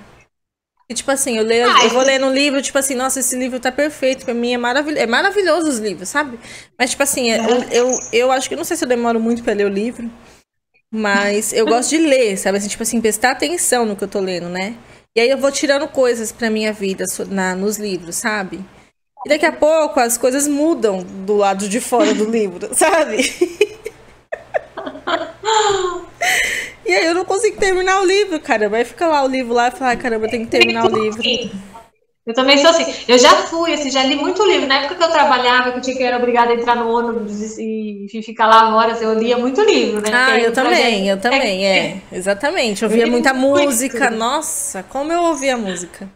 E, tipo assim, eu, leio, Ah, eu vou lendo um livro, tipo assim, nossa, esse livro tá perfeito. Pra mim é maravilhoso. É maravilhoso os livros, sabe? Mas, tipo assim, eu, eu, eu acho que não sei se eu demoro muito pra ler o livro. Mas eu gosto de ler, sabe? Assim, tipo assim, prestar atenção no que eu tô lendo, né? E aí eu vou tirando coisas pra minha vida na, nos livros, sabe? E daqui a pouco as coisas mudam do lado de fora do livro, (laughs) sabe? (laughs) E aí eu não consigo terminar o livro, cara. Vai ficar lá o livro lá e falar, caramba, eu tenho que terminar o livro. Sim. Eu também sou assim. Eu já fui, assim, já li muito livro. Na época que eu trabalhava, que eu tinha que era obrigada a entrar no ônibus e, e ficar lá horas, eu lia muito livro, né? Ah, aí eu também, eu também, é. Exatamente. Eu ouvia muita música. Nossa, como eu ouvia música.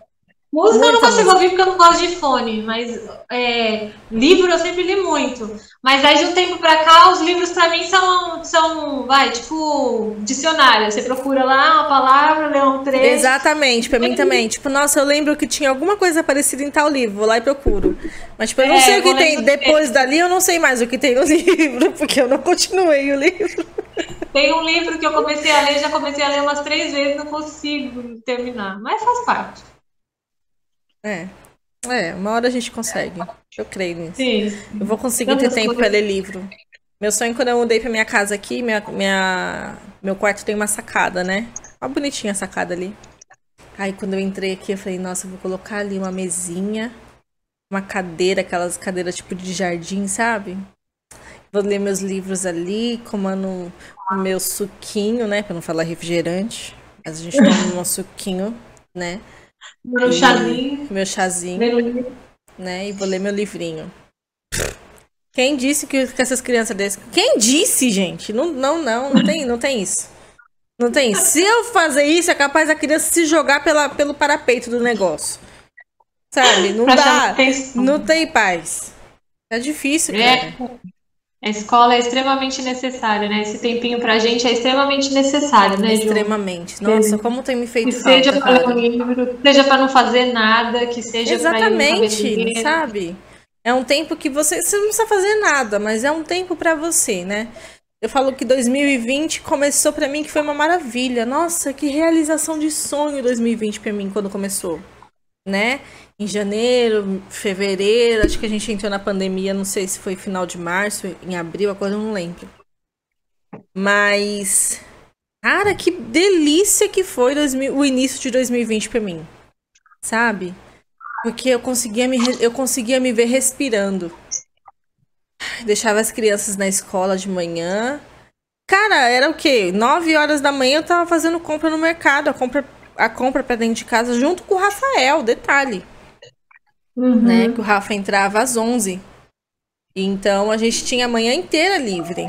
Música eu não consigo música. ouvir porque eu não gosto de fone, mas é, livro eu sempre li muito. Mas aí de um tempo pra cá, os livros pra mim são, são, vai, tipo, dicionário. Você procura lá uma palavra, lê um trecho. Exatamente, pra mim também. Tipo, nossa, eu lembro que tinha alguma coisa parecida em tal livro, vou lá e procuro. Mas, tipo, eu não É, sei o que tem. Depois dali, eu não sei mais o que tem no (laughs) livro, porque eu não continuei o livro. Tem um livro que eu comecei a ler, já comecei a ler umas três vezes, não consigo terminar. Mas faz parte. É. É, uma hora a gente consegue. Eu creio nisso. Sim. Eu vou conseguir ter Tantas tempo pra ler livro. Meu sonho quando eu mudei pra minha casa aqui, minha, minha, meu quarto tem uma sacada, né? Ó, bonitinha a sacada ali. Aí quando eu entrei aqui, eu falei, nossa, eu vou colocar ali uma mesinha. uma cadeira, aquelas cadeiras tipo de jardim, sabe? Vou ler meus livros ali, comando o meu suquinho, né? Pra não falar refrigerante. Mas a gente (laughs) toma nosso suquinho, né? Meu chazinho. Meu chazinho. Né? E vou ler meu livrinho. Quem disse que, que essas crianças desse. Quem disse, gente? Não, não, não, não tem, não tem isso. Não tem isso. Se eu fazer isso, é capaz da criança se jogar pela, pelo parapeito do negócio. Sabe? Não dá. Não tem paz. É difícil, é. cara. É. A escola é extremamente necessária, né? Esse tempinho pra gente é extremamente necessário, né, Ju? Extremamente. Nossa, como tem me feito que falta, seja para um livro, seja para não fazer nada, que seja Exatamente, sabe? É um tempo que você, você não precisa fazer nada, mas é um tempo para você, né? Eu falo que 2020 começou para mim que foi uma maravilha. Nossa, que realização de sonho 2020 para mim quando começou, né? Em janeiro, fevereiro, acho que a gente entrou na pandemia, não sei se foi final de março, em abril, a coisa eu não lembro. Mas, cara, que delícia que foi 2000, o início de 2020 para mim, sabe? Porque eu conseguia me, eu conseguia me ver respirando. Deixava as crianças na escola de manhã. Cara, era o quê? 9 horas da manhã eu tava fazendo compra no mercado, a compra, a compra pra dentro de casa, junto com o Rafael, detalhe uhum. né? Que o Rafa entrava às 11. Então a gente tinha a manhã inteira livre,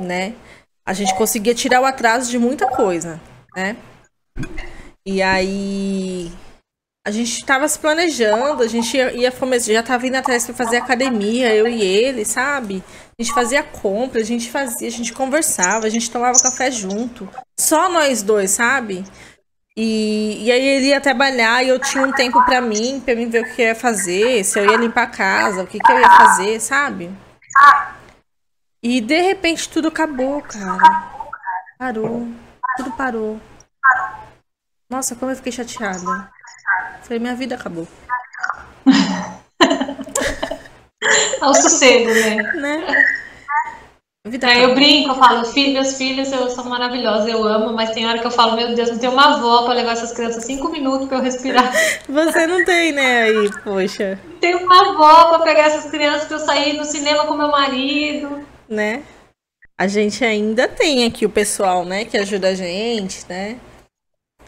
né? A gente conseguia tirar o atraso de muita coisa, né? E aí a gente estava se planejando, a gente ia, ia já estava indo atrás para fazer academia, eu e ele, sabe? A gente fazia compra, a gente fazia, a gente conversava, a gente tomava café junto. Só nós dois, sabe? E, e aí ele ia trabalhar e eu tinha um tempo para mim, para mim ver o que eu ia fazer, se eu ia limpar a casa, o que, que eu ia fazer, sabe? E de repente tudo acabou, cara. Parou. Tudo parou. Nossa, como eu fiquei chateada. Falei, minha vida acabou. (laughs) Ao sossego, né? né? É, eu brinco, eu falo, filho, meus filhos eu, são maravilhosos, eu amo, mas tem hora que eu falo, meu Deus, não tem uma avó para levar essas crianças cinco minutos para eu respirar. (laughs) Você não tem, né, aí, poxa. Tem uma avó para pegar essas crianças para eu sair no cinema com meu marido. Né? A gente ainda tem aqui o pessoal, né, que ajuda a gente, né?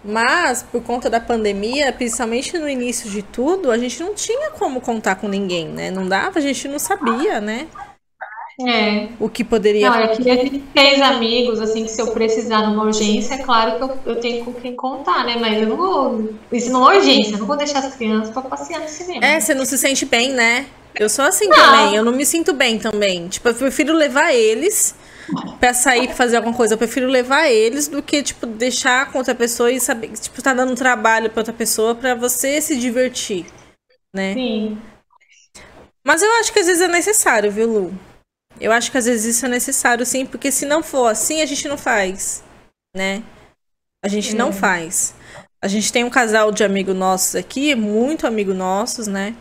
Mas, por conta da pandemia, principalmente no início de tudo, a gente não tinha como contar com ninguém, né? Não dava, a gente não sabia, né? É. O que poderia. Não, é que a gente fez amigos, assim, que se eu precisar numa urgência, é claro que eu, eu tenho com quem contar, né? Mas eu não vou. Isso não é urgência, eu não vou deixar as crianças pra passear no cinema. É, você não se sente bem, né? Eu sou assim não. também, eu não me sinto bem também. Tipo, eu prefiro levar eles pra sair pra fazer alguma coisa. Eu prefiro levar eles do que, tipo, deixar com outra pessoa e saber que, tipo, tá dando trabalho pra outra pessoa pra você se divertir, né? Sim. Mas eu acho que às vezes é necessário, viu, Lu? Eu acho que às vezes isso é necessário, sim, porque se não for assim, a gente não faz, né? A gente é. não faz. A gente tem um casal de amigos nossos aqui, muito amigos nossos, né?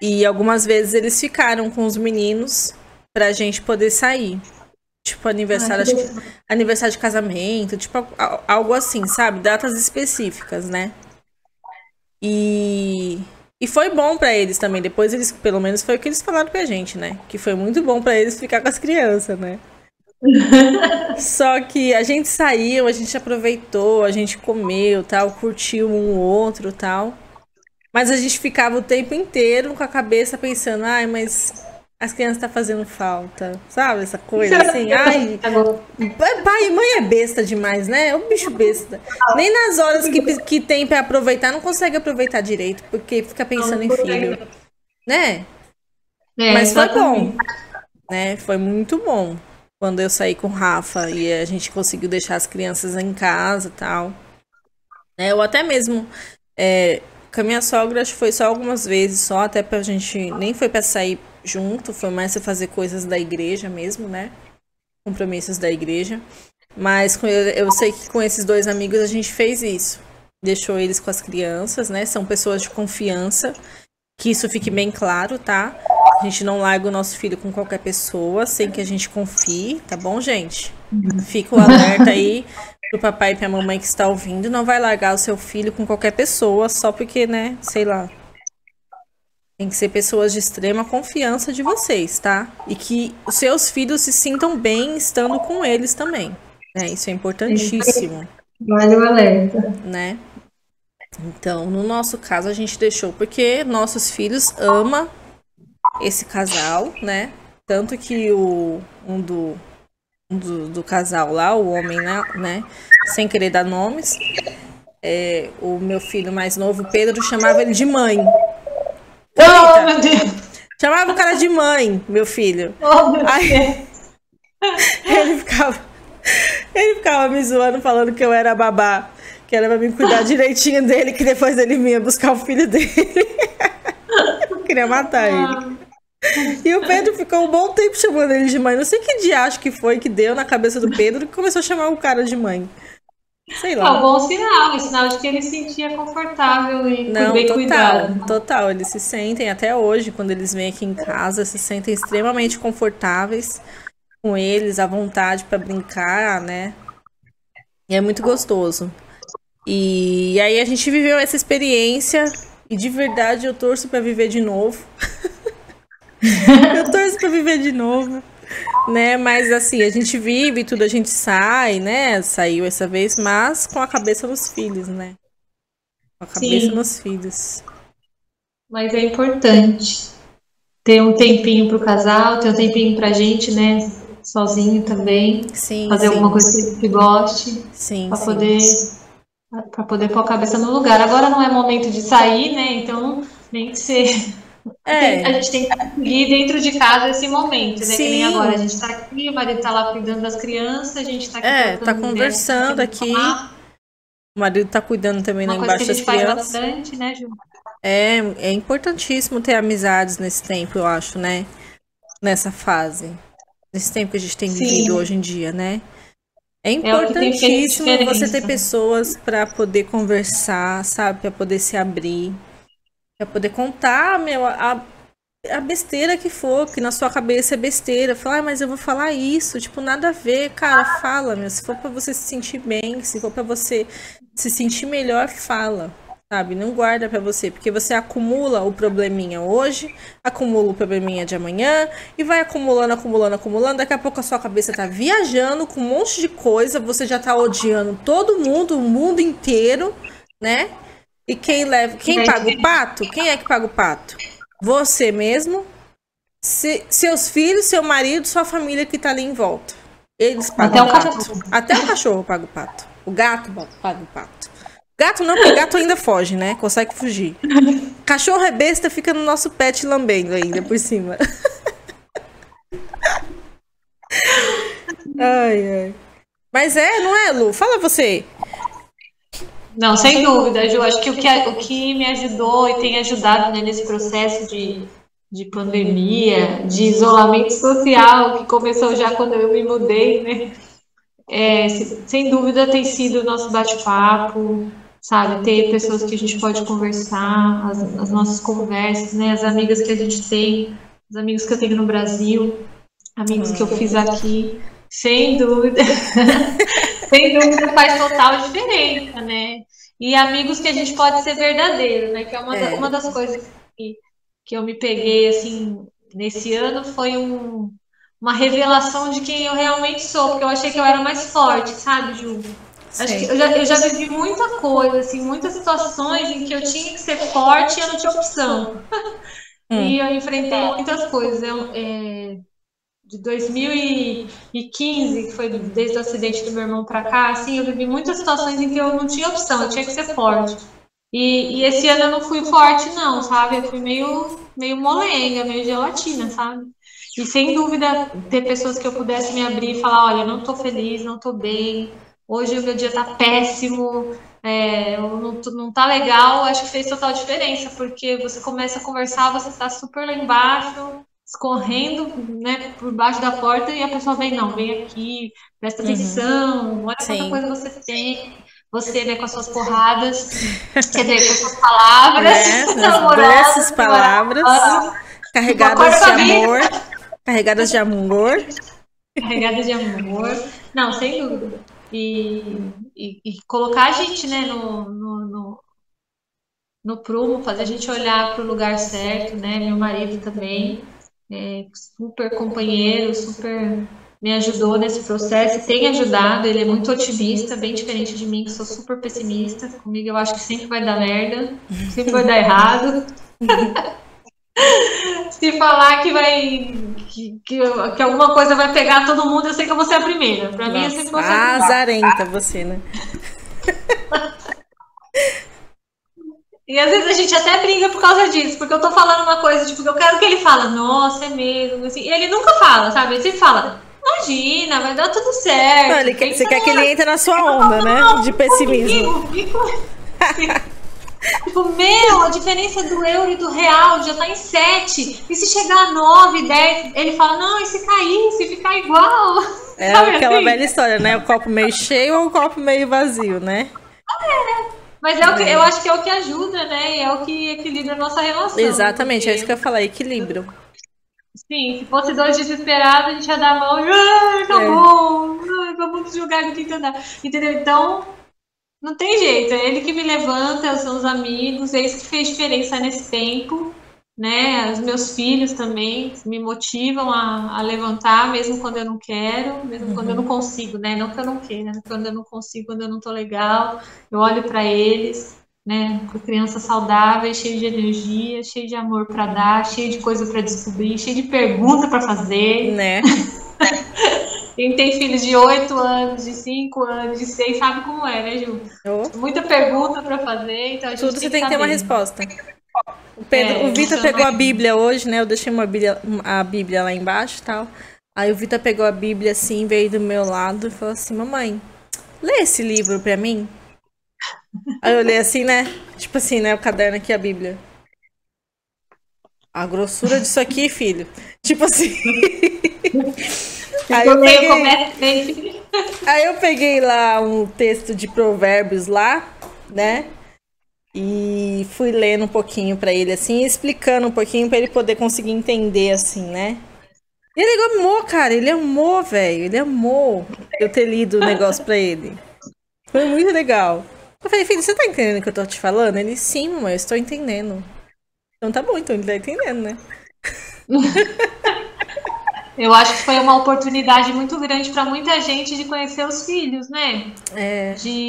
E algumas vezes eles ficaram com os meninos pra gente poder sair. Tipo, aniversário, Ai, acho que, aniversário de casamento, tipo, algo assim, sabe? Datas específicas, né? E e foi bom para eles também. Depois eles, pelo menos foi o que eles falaram pra gente, né? Que foi muito bom para eles ficar com as crianças, né? (laughs) Só que a gente saiu, a gente aproveitou, a gente comeu, tal, curtiu um outro, tal. Mas a gente ficava o tempo inteiro com a cabeça pensando, ai, mas as crianças tá fazendo falta, sabe? Essa coisa assim, ai. Pai e mãe é besta demais, né? É um bicho besta. Nem nas horas que, que tem para aproveitar, não consegue aproveitar direito, porque fica pensando em filho. Né? É, Mas foi bom. Né? Foi muito bom. Quando eu saí com o Rafa e a gente conseguiu deixar as crianças em casa e tal. É, ou até mesmo é, com a minha sogra, acho que foi só algumas vezes, só até pra gente. Nem foi para sair junto, foi mais fazer coisas da igreja mesmo, né? Compromissos da igreja. Mas eu sei que com esses dois amigos a gente fez isso. Deixou eles com as crianças, né? São pessoas de confiança. Que isso fique bem claro, tá? A gente não larga o nosso filho com qualquer pessoa sem que a gente confie, tá bom, gente? Fica o alerta aí pro papai e pra mamãe que está ouvindo. Não vai largar o seu filho com qualquer pessoa só porque, né? Sei lá, Tem que ser pessoas de extrema confiança de vocês, tá? E que os seus filhos se sintam bem estando com eles também. Né? Isso é importantíssimo. Vale o alerta. Né? Então, no nosso caso, a gente deixou porque nossos filhos amam esse casal, né? Tanto que o, um, do, do, do casal lá, o homem, né, né? Sem querer dar nomes, é, o meu filho mais novo, Pedro, chamava ele de mãe. Oh, meu Deus! Chamava o cara de mãe, meu filho. Oh, meu Aí, Deus! (laughs) ele ficava, ele ficava me zoando, falando que eu era babá, que era pra me cuidar (laughs) direitinho dele, que depois ele vinha buscar o filho dele. Eu (laughs) queria matar ele. E o Pedro ficou um bom tempo chamando ele de mãe. Não sei que diacho que foi que deu na cabeça do Pedro que começou a chamar o cara de mãe. Sei lá. bom sinal, um sinal de que ele se sentia confortável e Não, bem total, cuidado. total. Eles se sentem, até hoje, quando eles vêm aqui em casa, se sentem extremamente confortáveis com eles, à vontade para brincar, né? E é muito gostoso. E aí a gente viveu essa experiência e de verdade eu torço para viver de novo. (laughs) eu torço para viver de novo, né? Mas assim, a gente vive, tudo a gente sai, né? Saiu essa vez, mas com a cabeça nos filhos, né? Com a cabeça Sim. nos filhos. Mas é importante ter um tempinho pro casal, ter um tempinho pra gente, né? Sozinho também. Sim, Fazer sim, alguma coisa que goste, sim, pra sim. poder, pra poder pôr a cabeça no lugar. Agora não é momento de sair, né? Então nem que ser. É. A gente tem que conseguir dentro de casa esse momento, né? Que nem Sim. agora a gente tá aqui, o marido tá lá cuidando das crianças, a gente tá aqui É, tá conversando aqui. O marido tá cuidando também lá Uma embaixo das crianças. bastante, né, Ju? É, é importantíssimo ter amizades nesse tempo, eu acho, né? Nessa fase. Nesse tempo que a gente tem Sim. vivido hoje em dia, né? É feito importantíssimo você diferença. ter pessoas para poder conversar, sabe? Para poder se abrir, para poder contar, meu, a, a besteira que for, que na sua cabeça é besteira. Falar, ah, mas eu vou falar isso, tipo, nada a ver, cara, fala, meu. Se for para você se sentir bem, se for para você se sentir melhor, fala. Sabe? Não guarda pra você, porque você acumula o probleminha hoje, acumula o probleminha de amanhã e vai acumulando, acumulando, acumulando. Daqui a pouco a sua cabeça tá viajando com um monte de coisa, você já tá odiando todo mundo, o mundo inteiro, né? E quem leva, quem paga o pato? Quem é que paga o pato? Você mesmo, se- seus filhos, seu marido, sua família que tá ali em volta. Eles pagam Até o o pato. Até o cachorro paga o pato. O gato paga o pato. Gato não, porque gato ainda foge, né? Consegue fugir. Cachorro é besta, fica no nosso pet lambendo ainda por cima. (laughs) ai, ai. Mas é, não é, Lu? Fala você. Não, sem dúvida, Ju. Acho que o que, o que me ajudou e tem ajudado né, nesse processo de, de pandemia, de isolamento social, que começou já quando eu me mudei, né? É, se- sem dúvida tem sido o nosso bate-papo, sabe? Ter pessoas que a gente pode conversar, as, as nossas conversas, né? As amigas que a gente tem, os amigos que eu tenho no Brasil, amigos que eu fiz aqui. Sem dúvida. (laughs) Sem dúvida faz total diferença, né? E amigos que a gente pode ser verdadeiro, né? Que é uma, da- É. uma das coisas que, que eu me peguei, assim, nesse ano foi um, uma revelação de quem eu realmente sou, porque eu achei que eu era mais forte, sabe, Ju? Acho que eu já, eu já vivi muita coisa, assim, muitas situações em que eu tinha que ser forte e eu não tinha opção. Hum. (laughs) E eu enfrentei muitas coisas. Eu, é, de 2015, que foi desde o acidente do meu irmão pra cá, assim, eu vivi muitas situações em que eu não tinha opção, eu tinha que ser forte. E, e esse ano eu não fui forte, não, sabe? Eu fui meio, meio molenga, meio gelatina, sabe? E sem dúvida, ter pessoas que eu pudesse me abrir e falar: olha, não tô feliz, não tô bem, hoje o meu dia tá péssimo, é, não, não tá legal, acho que fez total diferença, porque você começa a conversar, você tá super lá embaixo, escorrendo, né, por baixo da porta, e a pessoa vem, não, vem aqui, presta atenção, olha quanta coisa você tem. Você, né, com as suas porradas, (laughs) quer dizer, com as suas palavras, Né? (laughs) As amorosas, doces palavras carregadas de amor. Carregadas de amor. carregada de amor. Não, sem dúvida. E, e, e colocar a gente, né, no, no, no, no prumo, fazer a gente olhar para o lugar certo, né? Meu marido também, é, super companheiro, super me ajudou nesse processo tem ajudado. Ele é muito otimista, bem diferente de mim, que sou super pessimista. Comigo eu acho que sempre vai dar merda, sempre vai dar errado. (laughs) Se falar que vai. Que, que, que, alguma coisa vai pegar todo mundo, eu sei que eu vou ser a primeira. Pra mim, eu sempre vou ser a Azarenta você, né? (laughs) E às vezes a gente até briga por causa disso, porque eu tô falando uma coisa, tipo, eu quero que ele fala, nossa, é mesmo, assim, e ele nunca fala, sabe? Ele sempre fala, imagina, vai dar tudo certo. Não, ele quer, você quer que ele entre na sua onda, né? De pessimismo. (laughs) Tipo, meu, a diferença do euro e do real já tá em 7. E se chegar a 9, 10, ele fala, não, e se cair, se ficar igual? (laughs) É Sabe aquela assim? velha história, né? O copo meio cheio ou o copo meio vazio, né? É. Mas é o que, eu acho que é o que ajuda, né? E é o que equilibra a nossa relação. Exatamente, porque... é isso que eu falei, equilíbrio. Sim, se fosse dois desesperados, a gente ia dar a mão e ah, tá é. bom, ah, vamos jogar no quinto andar. Entendeu? Então, não tem jeito, é ele que me levanta, são os amigos, é isso que fez diferença nesse tempo né? Os meus filhos também me motivam a, a levantar, mesmo quando eu não quero, mesmo uhum. quando eu não uhum. consigo, né? Não que eu não queira, né? quando eu não consigo, quando eu não tô legal, eu olho para eles, né? Com crianças saudáveis, cheio de energia, cheio de amor para dar, cheio de coisa para descobrir, cheio de pergunta para fazer, né? (laughs) Quem tem filhos de 8 anos, de 5 anos, de 6, sabe como é, né, Ju? Oh. Muita pergunta para fazer, então a gente Tudo tem você tem que ter uma resposta. O, Pedro, é, o Vitor pegou a Bíblia hoje, né? Eu deixei uma Bíblia, a Bíblia lá embaixo e tal. Aí o Vitor pegou a Bíblia assim, veio do meu lado e falou assim: Mamãe, lê esse livro pra mim. Aí eu olhei assim, né? Tipo assim, né? O caderno aqui, a Bíblia. A grossura disso aqui, filho. Tipo assim. aí, eu peguei... aí eu peguei lá um texto de provérbios lá, né? E fui lendo um pouquinho para ele, assim, explicando um pouquinho para ele poder conseguir entender, assim, né? E ele amou, cara, ele amou, velho, ele amou eu ter lido o negócio pra ele. Foi muito legal. Eu falei, filho, você tá entendendo o que eu tô te falando? Ele, sim, mãe, eu estou entendendo. Então tá bom, então ele tá entendendo, né? (laughs) Eu acho que foi uma oportunidade muito grande para muita gente de conhecer os filhos, né? É. De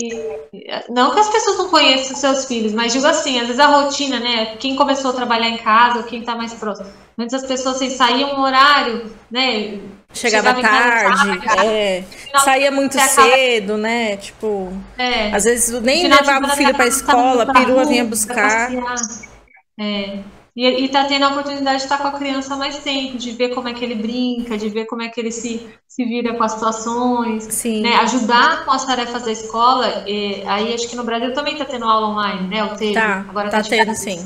não que as pessoas não conheçam os seus filhos, mas digo assim, às vezes a rotina, né? Quem começou a trabalhar em casa, ou quem está mais próximo. Antes as pessoas assim, saíam um horário, né? Chegava, Chegava tarde, casa, é. saía muito cedo, né? Tipo, é. às vezes nem levava o filho para a escola, a perua vinha buscar. É. E, e tá tendo a oportunidade de estar com a criança mais tempo, de ver como é que ele brinca, de ver como é que ele se, se vira com as situações, Sim. né? Ajudar com as tarefas da escola. E, aí acho que no Brasil também tá tendo aula online, né? O teve. Tá, Agora tá, tá tendo, sim.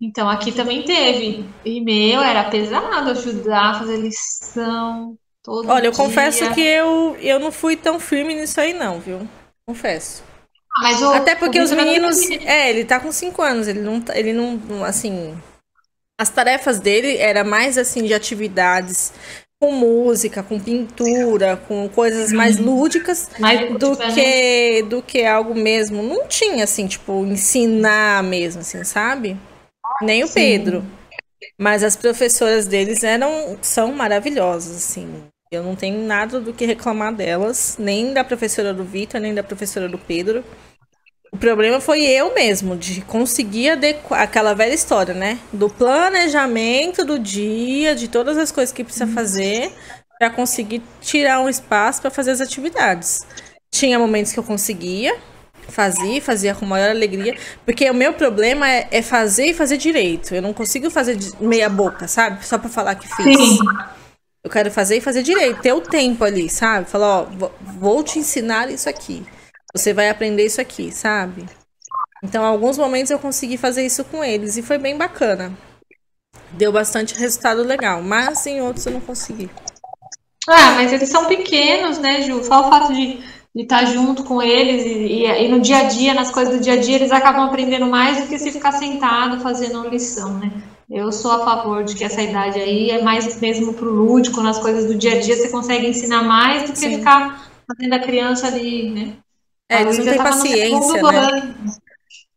Então aqui também teve. E meu, era pesado ajudar, fazer lição. Todo Olha, eu dia. confesso que eu, eu não fui tão firme nisso aí, não, viu? Confesso. O, Até porque os meninos. É, ele tá com 5 anos, ele não, tá, ele não. Assim. As tarefas dele era mais assim de atividades com música, com pintura, com coisas mais uhum. lúdicas mais do que do que algo mesmo. Não tinha assim, tipo, ensinar mesmo, assim, sabe? Nem o Sim. Pedro. Mas as professoras deles eram são maravilhosas, assim. Eu não tenho nada do que reclamar delas, nem da professora do Vitor, nem da professora do Pedro. O problema foi eu mesmo, de conseguir adequar aquela velha história, né? Do planejamento do dia, de todas as coisas que precisa fazer, para conseguir tirar um espaço para fazer as atividades. Tinha momentos que eu conseguia, fazia, fazia com maior alegria, porque o meu problema é, é fazer e fazer direito. Eu não consigo fazer meia boca, sabe? Só para falar que fiz. Sim. Eu quero fazer e fazer direito, ter o tempo ali, sabe? Falar, ó, vou te ensinar isso aqui. Você vai aprender isso aqui, sabe? Então, alguns momentos eu consegui fazer isso com eles e foi bem bacana. Deu bastante resultado legal, mas em outros eu não consegui. Ah, mas eles são pequenos, né, Ju? Só o fato de, de estar junto com eles e, e, e, no dia a dia, nas coisas do dia a dia, eles acabam aprendendo mais do que se ficar sentado fazendo lição, né? Eu sou a favor de que essa idade aí é mais mesmo pro lúdico, nas coisas do dia a dia, você consegue ensinar mais do que Sim. ficar fazendo a criança ali, né? É, eles não têm tá paciência, né?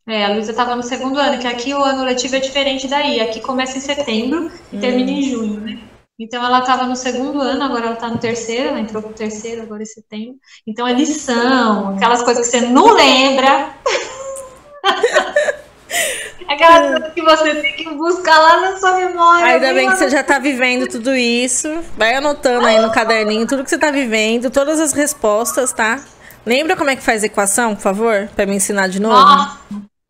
É, a Luísa estava no segundo ano, que aqui o ano letivo é diferente daí. Aqui começa em setembro e hum. termina em junho, né? Então ela estava no segundo ano, agora ela está no terceiro, ela entrou pro terceiro agora em setembro. Então é lição, aquelas coisas que você não lembra. (laughs) Aquela coisa que você tem que buscar lá na sua memória. Ainda bem que você já está vivendo tudo isso. Vai anotando aí no caderninho tudo que você está vivendo, todas as respostas, tá? Lembra como é que faz equação, por favor? Para me ensinar de novo? Nossa.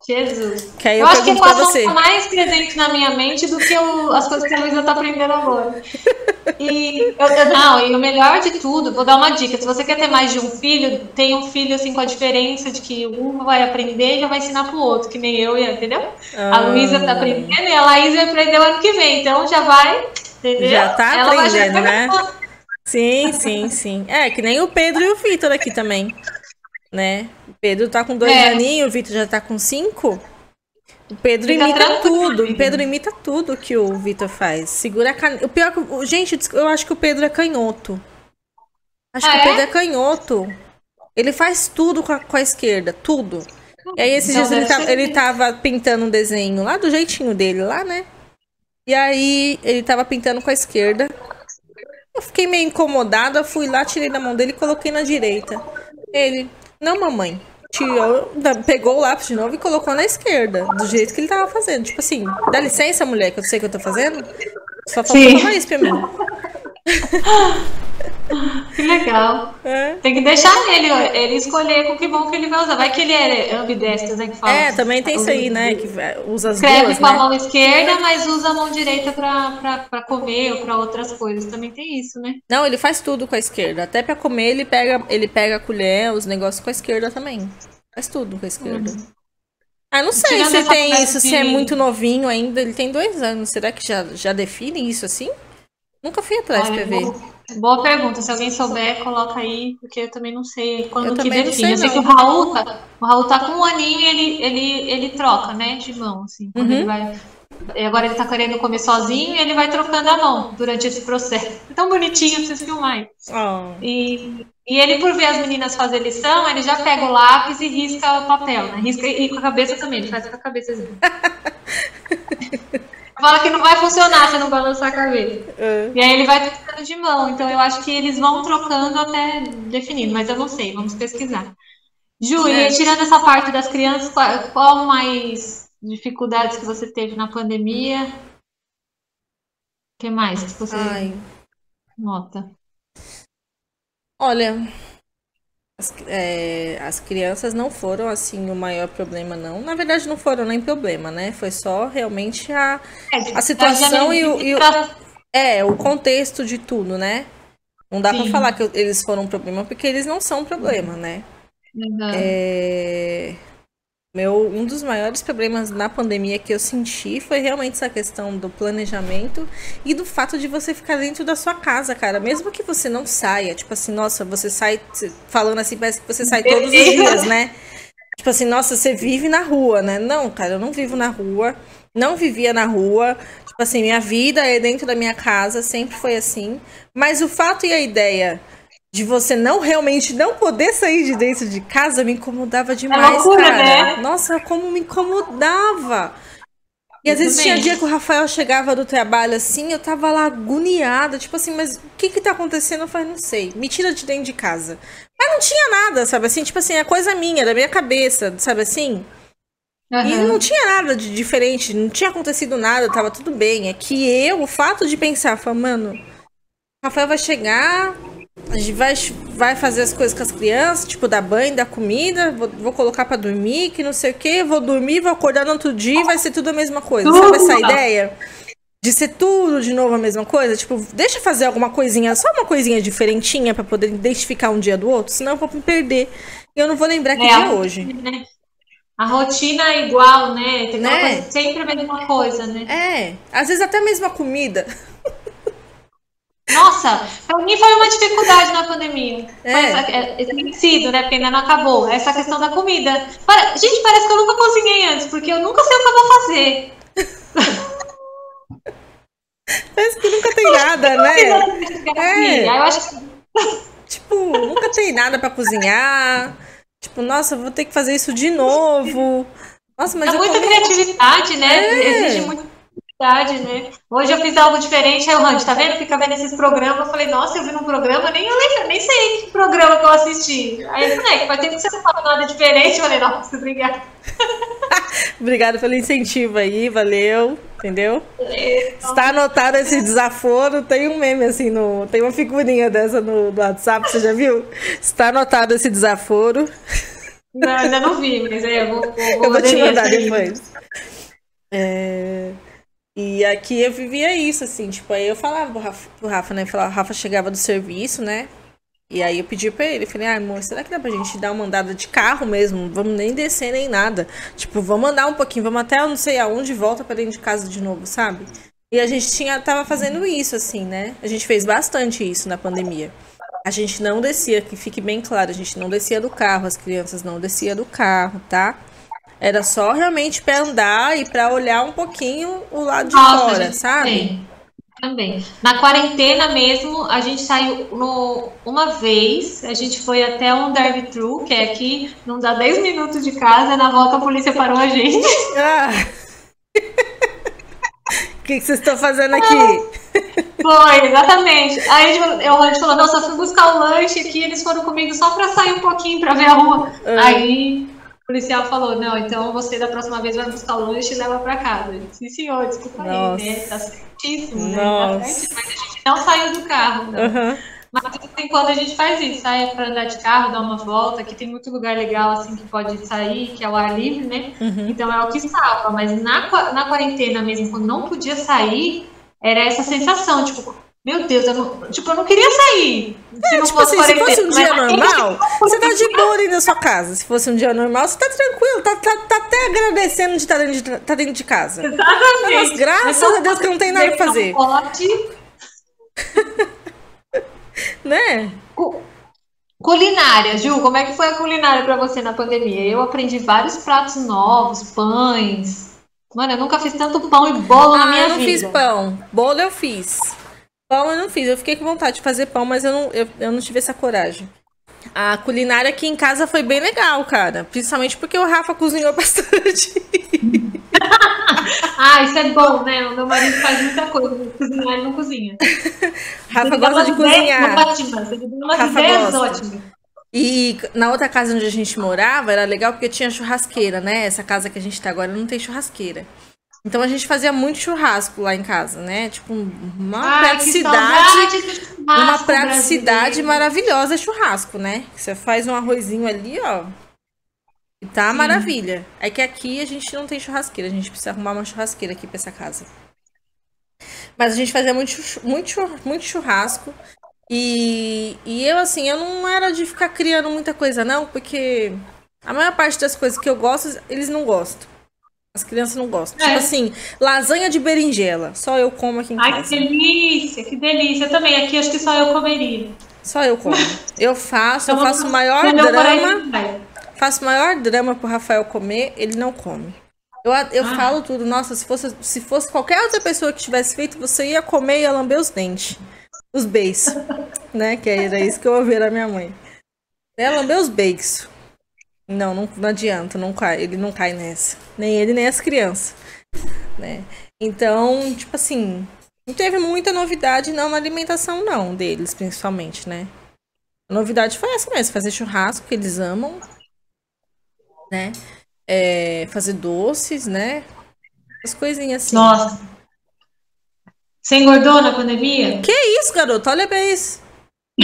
Jesus. Que eu, eu acho que a equação está mais presente na minha mente do que o, as coisas que a Luísa está aprendendo agora. E eu, eu, não, e o melhor de tudo, vou dar uma dica. Se você quer ter mais de um filho, tem um filho assim com a diferença de que um vai aprender e já vai ensinar pro outro, que nem eu, entendeu? Ah. A Luísa tá aprendendo e a Laís vai aprender o ano que vem. Então já vai, entendeu? Já tá Ela aprendendo, né? Sim, sim, sim. É, que nem o Pedro e o Vitor aqui também. Né? O Pedro tá com dois é. aninhos, o Vitor já tá com cinco. O Pedro Fica imita tudo. O Pedro imita tudo que o Vitor faz. Segura a caneta. O pior que. Gente, eu acho que o Pedro é canhoto. Acho ah, que é? o Pedro é canhoto. Ele faz tudo com a, com a esquerda. Tudo. E aí, esses dias ele, tava, ele tava pintando um desenho lá do jeitinho dele, lá, né? E aí ele tava pintando com a esquerda. Eu fiquei meio incomodada, fui lá, tirei da mão dele e coloquei na direita. Ele, não, mamãe, tirou, pegou o lápis de novo e colocou na esquerda, do jeito que ele tava fazendo. Tipo assim, dá licença, mulher, que eu sei que eu tô fazendo. Só faltou falar isso pra mim. (laughs) Que legal. É. Tem que deixar ele, ele escolher com que bom que ele vai usar. Vai que ele é ambidestro, né? Que fala, é, também tem isso aí, né? Que usa as Escreve duas, com a né? mão esquerda, mas usa a mão direita pra comer ou pra outras coisas. Também tem isso, né? Não, ele faz tudo com a esquerda. Até pra comer, ele pega, ele pega a colher, os negócios com a esquerda também. Faz tudo com a esquerda. Uhum. Ah, não sei Tirando se tem isso, de... se é muito novinho ainda. Ele tem dois anos. Será que já, já define isso assim? Nunca fui atrás Olha, pra ver. Boa pergunta. Se alguém souber, coloca aí, porque eu também não sei quando eu que define. Eu sei que o Raul tá, o Raul tá com um aninho e ele, ele, ele troca, né, de mão, assim. Quando uhum. ele vai. Agora ele tá querendo comer sozinho e ele vai trocando a mão durante esse processo. (laughs) Tão bonitinho, preciso filmar. Oh. E, e ele, por ver as meninas fazer lição, ele já pega o lápis e risca o papel, né? Risca e com a cabeça também, ele faz com a cabeça assim. (laughs) Fala que não vai funcionar se não balançar a cabeça. É. E aí ele vai trocando de mão. Então eu acho que eles vão trocando até definindo, mas eu não sei, vamos pesquisar. Ju, é. e tirando essa parte das crianças, qual, qual mais dificuldades que você teve na pandemia? O que mais que você Ai. nota? Olha, as, é, as, crianças não foram assim o maior problema, não. Na verdade, não foram nem problema, né? Foi só realmente a, é, a situação e o, e o, é, o contexto de tudo, né? Não dá para falar que eles foram um problema porque eles não são um problema, né? Uhum. É... Meu, um dos maiores problemas na pandemia que eu senti foi realmente essa questão do planejamento e do fato de você ficar dentro da sua casa, cara. Mesmo que você não saia, tipo assim, nossa, você sai falando assim, parece que você sai todos os dias, né? Tipo assim, nossa, você vive na rua, né? Não, cara, eu não vivo na rua, não vivia na rua. Tipo assim, minha vida é dentro da minha casa, sempre foi assim. Mas o fato e a ideia de você não realmente não poder sair de dentro de casa me incomodava é demais, é loucura, cara. Né? Nossa, como me incomodava. E às vezes tinha dia que o Rafael chegava do trabalho assim, eu tava lá agoniada, tipo assim, mas o que que tá acontecendo? Eu falei, não sei, me tira de dentro de casa. Mas não tinha nada, sabe assim? Tipo assim, é coisa minha, da minha cabeça, sabe assim? Uhum. E não tinha nada de diferente, não tinha acontecido nada, tava tudo bem. É que eu, o fato de pensar, falando, mano, Rafael vai chegar, a gente vai, vai fazer as coisas com as crianças, tipo, dar banho, dar comida, vou, vou colocar para dormir, que não sei o que, vou dormir, vou acordar no outro dia e vai ser tudo a mesma coisa. Tudo. Sabe essa ideia? De ser tudo de novo a mesma coisa? Tipo, deixa eu fazer alguma coisinha, só uma coisinha diferentinha para poder identificar um dia do outro, senão eu vou me perder. E eu não vou lembrar que é, dia é hoje. Né? A rotina é igual, né? Tem né? Coisa, sempre a mesma coisa, né? É. Às vezes até a mesma comida. (laughs) Nossa, para mim foi uma dificuldade na pandemia. É. Foi essa, é, tem sido, né? Porque ainda não acabou. Essa questão da comida. Para, gente, parece que eu nunca cozinhei antes, porque eu nunca sei o que eu vou fazer. Parece que nunca tem nada, né? É. Eu acho que... Tipo, nunca tem nada para cozinhar. Tipo, nossa, vou ter que fazer isso de novo. Nossa, mas é muita comi... criatividade, né? É. Exige muita criatividade, né? Hoje eu fiz algo diferente, aí o Randy, tá vendo? Fica vendo esses programas. Eu falei, nossa, eu vi num programa, nem eu lembro, nem sei que programa que eu assisti. Aí eu falei, vai ter que você não fala nada diferente. Eu falei, nossa, obrigada. (laughs) Obrigada pelo incentivo aí, valeu, entendeu? Está anotado esse desaforo, tem um meme assim, no, tem uma figurinha dessa no, no WhatsApp, você já viu? Está anotado esse desaforo. Não, ainda não vi, mas é, eu vou, vou, eu vou te mandar depois. É... E aqui eu vivia isso, assim, tipo, aí eu falava pro Rafa, pro Rafa né? Falava, o Rafa chegava do serviço, né? E aí eu pedi pra ele, falei, ah, amor, será que dá pra gente dar uma andada de carro mesmo? Vamos nem descer nem nada. Tipo, vamos andar um pouquinho, vamos até eu não sei aonde volta pra dentro de casa de novo, sabe? E a gente tinha, tava fazendo isso, assim, né? A gente fez bastante isso na pandemia. A gente não descia, que fique bem claro, a gente não descia do carro, as crianças não desciam do carro, tá? Era só realmente para andar e para olhar um pouquinho o lado de Nossa, fora, sabe? Também. Na quarentena mesmo, a gente saiu no, uma vez, a gente foi até um drive-thru, que é aqui, não dá 10 minutos de casa, na volta a polícia parou a gente. (laughs) Ah. O (laughs) que, que vocês estão fazendo aqui? Foi, exatamente. Aí a gente falou, nossa, eu fui buscar o lanche aqui, eles foram comigo só para sair um pouquinho, para ver a rua. Ah. Aí o policial falou, não, então você da próxima vez vai buscar o lanche e leva para casa. Sim, senhor, desculpa Nossa. aí, né? Tá certíssimo, né? Tá certíssimo, mas a gente não saiu do carro, não. Uhum. Mas tem quando a gente faz isso, sai para andar de carro, dar uma volta, que tem muito lugar legal assim que pode sair, que é o ar livre, né? Uhum. Então é o que salva. Mas na, na quarentena mesmo, quando não podia sair, era essa sensação, tipo, meu Deus, eu não, tipo, eu não queria sair. Se, é, tipo assim, se fosse um dia normal, você tá de boa ali na sua casa. Se fosse um dia normal, você tá tranquilo, tá, tá, tá até agradecendo de estar dentro de, tá dentro de casa. Exatamente. Mas graças a Deus que não tem nada pra fazer. Pode. (laughs) né? Culinária, Ju, como é que foi a culinária para você na pandemia? Eu aprendi vários pratos novos, pães. Mano, eu nunca fiz tanto pão e bolo ah, na minha vida. Eu não fiz pão. Bolo eu fiz. Pão eu não fiz. Eu fiquei com vontade de fazer pão, mas eu não, eu, eu não tive essa coragem. A culinária aqui em casa foi bem legal, cara. Principalmente porque o Rafa cozinhou (laughs) bastante. (laughs) ah, isso é bom, né? O meu marido faz muita coisa. Cozinhar e não cozinha. Rafa gosta de cozinhar. Ótimas. Ele dá umas Rafa ideias gosta. ótimas. E na outra casa onde a gente morava, era legal porque tinha churrasqueira, né? Essa casa que a gente tá agora não tem churrasqueira. Então a gente fazia muito churrasco lá em casa, né? Tipo, uma Ai, praticidade. Uma praticidade brasileiro. maravilhosa churrasco, né? Você faz um arrozinho ali, ó. E tá Sim. maravilha. É que aqui a gente não tem churrasqueira, a gente precisa arrumar uma churrasqueira aqui pra essa casa. Mas a gente fazia muito, muito, muito churrasco. E, e eu, assim, eu não era de ficar criando muita coisa, não, porque a maior parte das coisas que eu gosto, eles não gostam. As crianças não gostam. Tipo é. Tipo assim, lasanha de berinjela. Só eu como aqui em Ai, casa. Ai, que delícia, que delícia. Também, aqui acho que só eu comeria. Só eu como. Eu faço, eu faço o maior drama. Faço o maior drama pro Rafael comer, ele não come. Eu, eu ah. falo tudo, nossa, se fosse, se fosse qualquer outra pessoa que tivesse feito, você ia comer e ia lamber os dentes. Os beijos. né? Que era isso que eu ouvi da minha mãe. Ela lambeu os beijos. Não, não, não adianta, não cai, ele não cai nessa. Nem ele, nem as crianças. Né? Então, tipo assim, não teve muita novidade não na alimentação, não, deles, principalmente, né? A novidade foi essa mesmo, fazer churrasco, que eles amam, né? É, fazer doces, né? As coisinhas assim. Nossa. Você engordou na pandemia? Que isso, garoto? Olha bem isso. (laughs)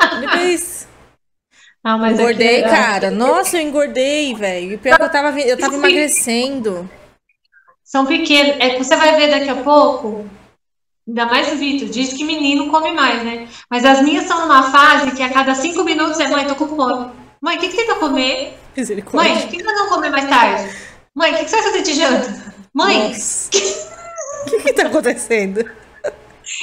Olha bem isso. Ah, mas engordei, aqui, cara. Nossa, eu engordei, velho. E pior que eu tava, eu tava emagrecendo. São pequenos. É que você vai ver daqui a pouco. Ainda mais o Vitor, diz que menino come mais, né? Mas as minhas são numa fase que a cada cinco minutos é, mãe, tô com fome. Mãe, o que, que tem pra comer? Mãe, o que, que nós vamos comer mais tarde? Mãe, o que, que você vai fazer de janta? Mãe, (laughs) o que, que tá acontecendo?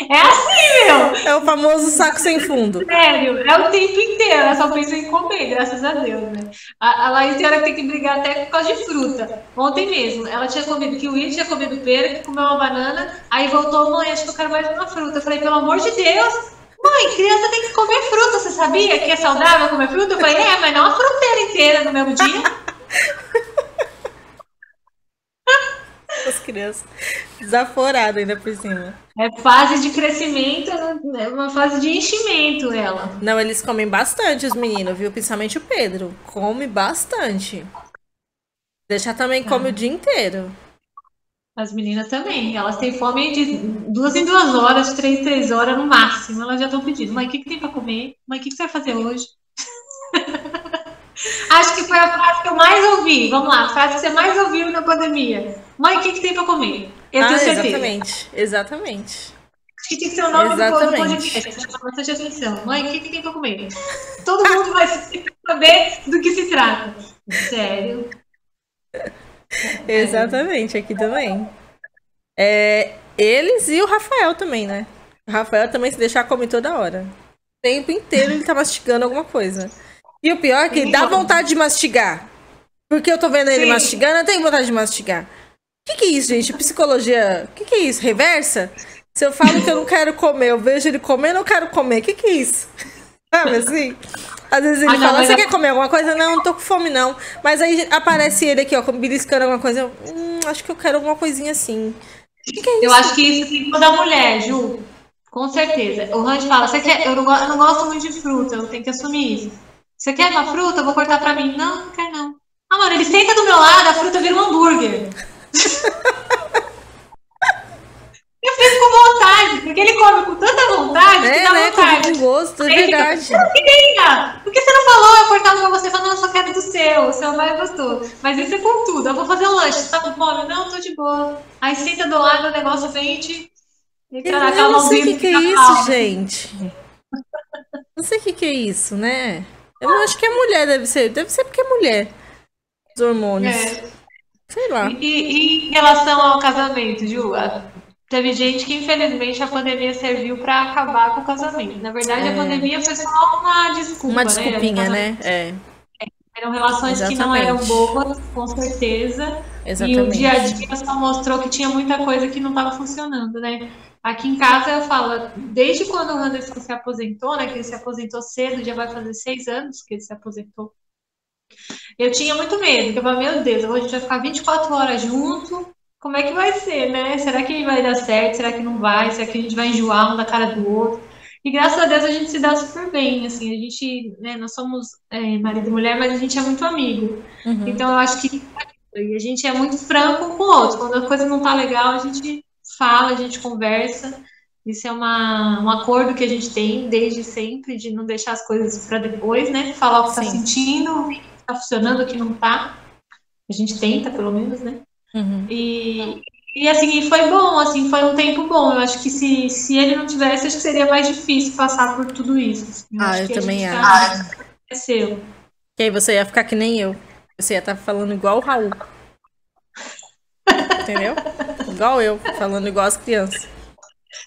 É assim, meu! É o famoso saco sem fundo. Sério, é o tempo inteiro. Ela só pensa em comer, graças a Deus, né? A, a Laís tem hora que tem que brigar até por causa de fruta. Ontem mesmo, ela tinha comido kiwi, tinha comido pera, comeu uma banana, aí voltou, mãe, acho que eu quero mais uma fruta. Eu falei, pelo amor de Deus, mãe, criança tem que comer fruta, você sabia que é saudável comer fruta? Eu falei, é, mas não a fruteira inteira no mesmo dia. (laughs) crianças. Desaforada ainda por cima. É fase de crescimento, é uma fase de enchimento ela. Não, eles comem bastante, os meninos, viu? Principalmente o Pedro. Come bastante. Deixar também come ah. o dia inteiro. As meninas também. Elas têm fome de duas em duas horas, três em três horas no máximo. Elas já estão pedindo. Mãe, o que, que tem para comer? Mãe, o que, que você vai fazer hoje? Acho que foi a frase que eu mais ouvi. Vamos lá, a frase que você mais ouviu na pandemia. Mãe, o que, que tem para comer? Eu ah, tenho certeza. Exatamente, exatamente. Acho que tinha que ser o nome exatamente. do podcast. Atenção. Mãe, o que, que tem para comer? Todo mundo vai saber do que se trata. Sério. Exatamente, aqui também. É, eles e o Rafael também, né? O Rafael também se deixar comer toda hora. O tempo inteiro ele tá mastigando alguma coisa. E o pior é que dá vontade de mastigar. Porque eu tô vendo ele Sim. mastigando, eu tenho vontade de mastigar. O que, que é isso, gente? Psicologia. O que, que é isso? Reversa? Se eu falo que eu não quero comer, eu vejo ele comendo, eu não quero comer. O que, que é isso? (laughs) Sabe assim? Às vezes ele ah, fala, você quer comer alguma coisa? Não, não tô com fome, não. Mas aí aparece ele aqui, ó, beliscando alguma coisa. Eu, hum, acho que eu quero alguma coisinha assim. Que que é eu acho que isso tem toda mulher, Ju. Com certeza. O Range fala, você quer. Eu não, eu não gosto muito de fruta, eu tenho que assumir isso. Você quer uma fruta? Eu vou cortar pra mim. Não, não quer não. Ah, mano, ele senta do meu lado, a fruta vira um hambúrguer. (laughs) Eu fico com vontade, porque ele come com tanta vontade é, que dá né, vontade. Com gosto, é verdade. Fica, não queria. Por que você não falou? Eu cortava pra você e falava, não, eu só quero do seu, o seu mais gostoso. Mas isso é com tudo. Eu vou fazer um lanche, você tá com fome? Não, tô de boa. Aí senta do lado, o negócio vem e calma. Eu não sei o que, que é isso, calma. gente. Não sei o que, que é isso, né? Eu acho que é mulher, deve ser. Deve ser porque é mulher. Os hormônios. É. Sei lá. E, e, em relação ao casamento, Ju, Teve gente que, infelizmente, a pandemia serviu para acabar com o casamento. Na verdade, é. a pandemia foi só uma desculpa. Uma né? desculpinha, né? né? É. Eram relações Exatamente. que não eram boas, com certeza. Exatamente. E o dia a dia só mostrou que tinha muita coisa que não estava funcionando, né? Aqui em casa eu falo, desde quando o Anderson se aposentou, né? Que ele se aposentou cedo, já vai fazer seis anos que ele se aposentou. Eu tinha muito medo, porque eu falei, meu Deus, a gente vai ficar 24 horas junto, como é que vai ser, né? Será que vai dar certo? Será que não vai? Será que a gente vai enjoar um da cara do outro? E graças a Deus a gente se dá super bem, assim, a gente, né, nós somos é, marido e mulher, mas a gente é muito amigo. Uhum. Então eu acho que e a gente é muito franco um com o outro. Quando a coisa não tá legal, a gente fala, a gente conversa. Isso é uma, um acordo que a gente tem desde sempre, de não deixar as coisas para depois, né? Falar o que está sentindo, o que está funcionando, o que não está. A gente tenta, pelo menos, né? Uhum. E, e assim, foi bom, assim, foi um tempo bom. Eu acho que se, se ele não tivesse, acho que seria mais difícil passar por tudo isso. Assim. Eu ah, eu também acho. Cresceu. Que aí você ia ficar que nem eu. Você ia estar tá falando igual o Raul. Entendeu? Igual eu, falando igual as crianças.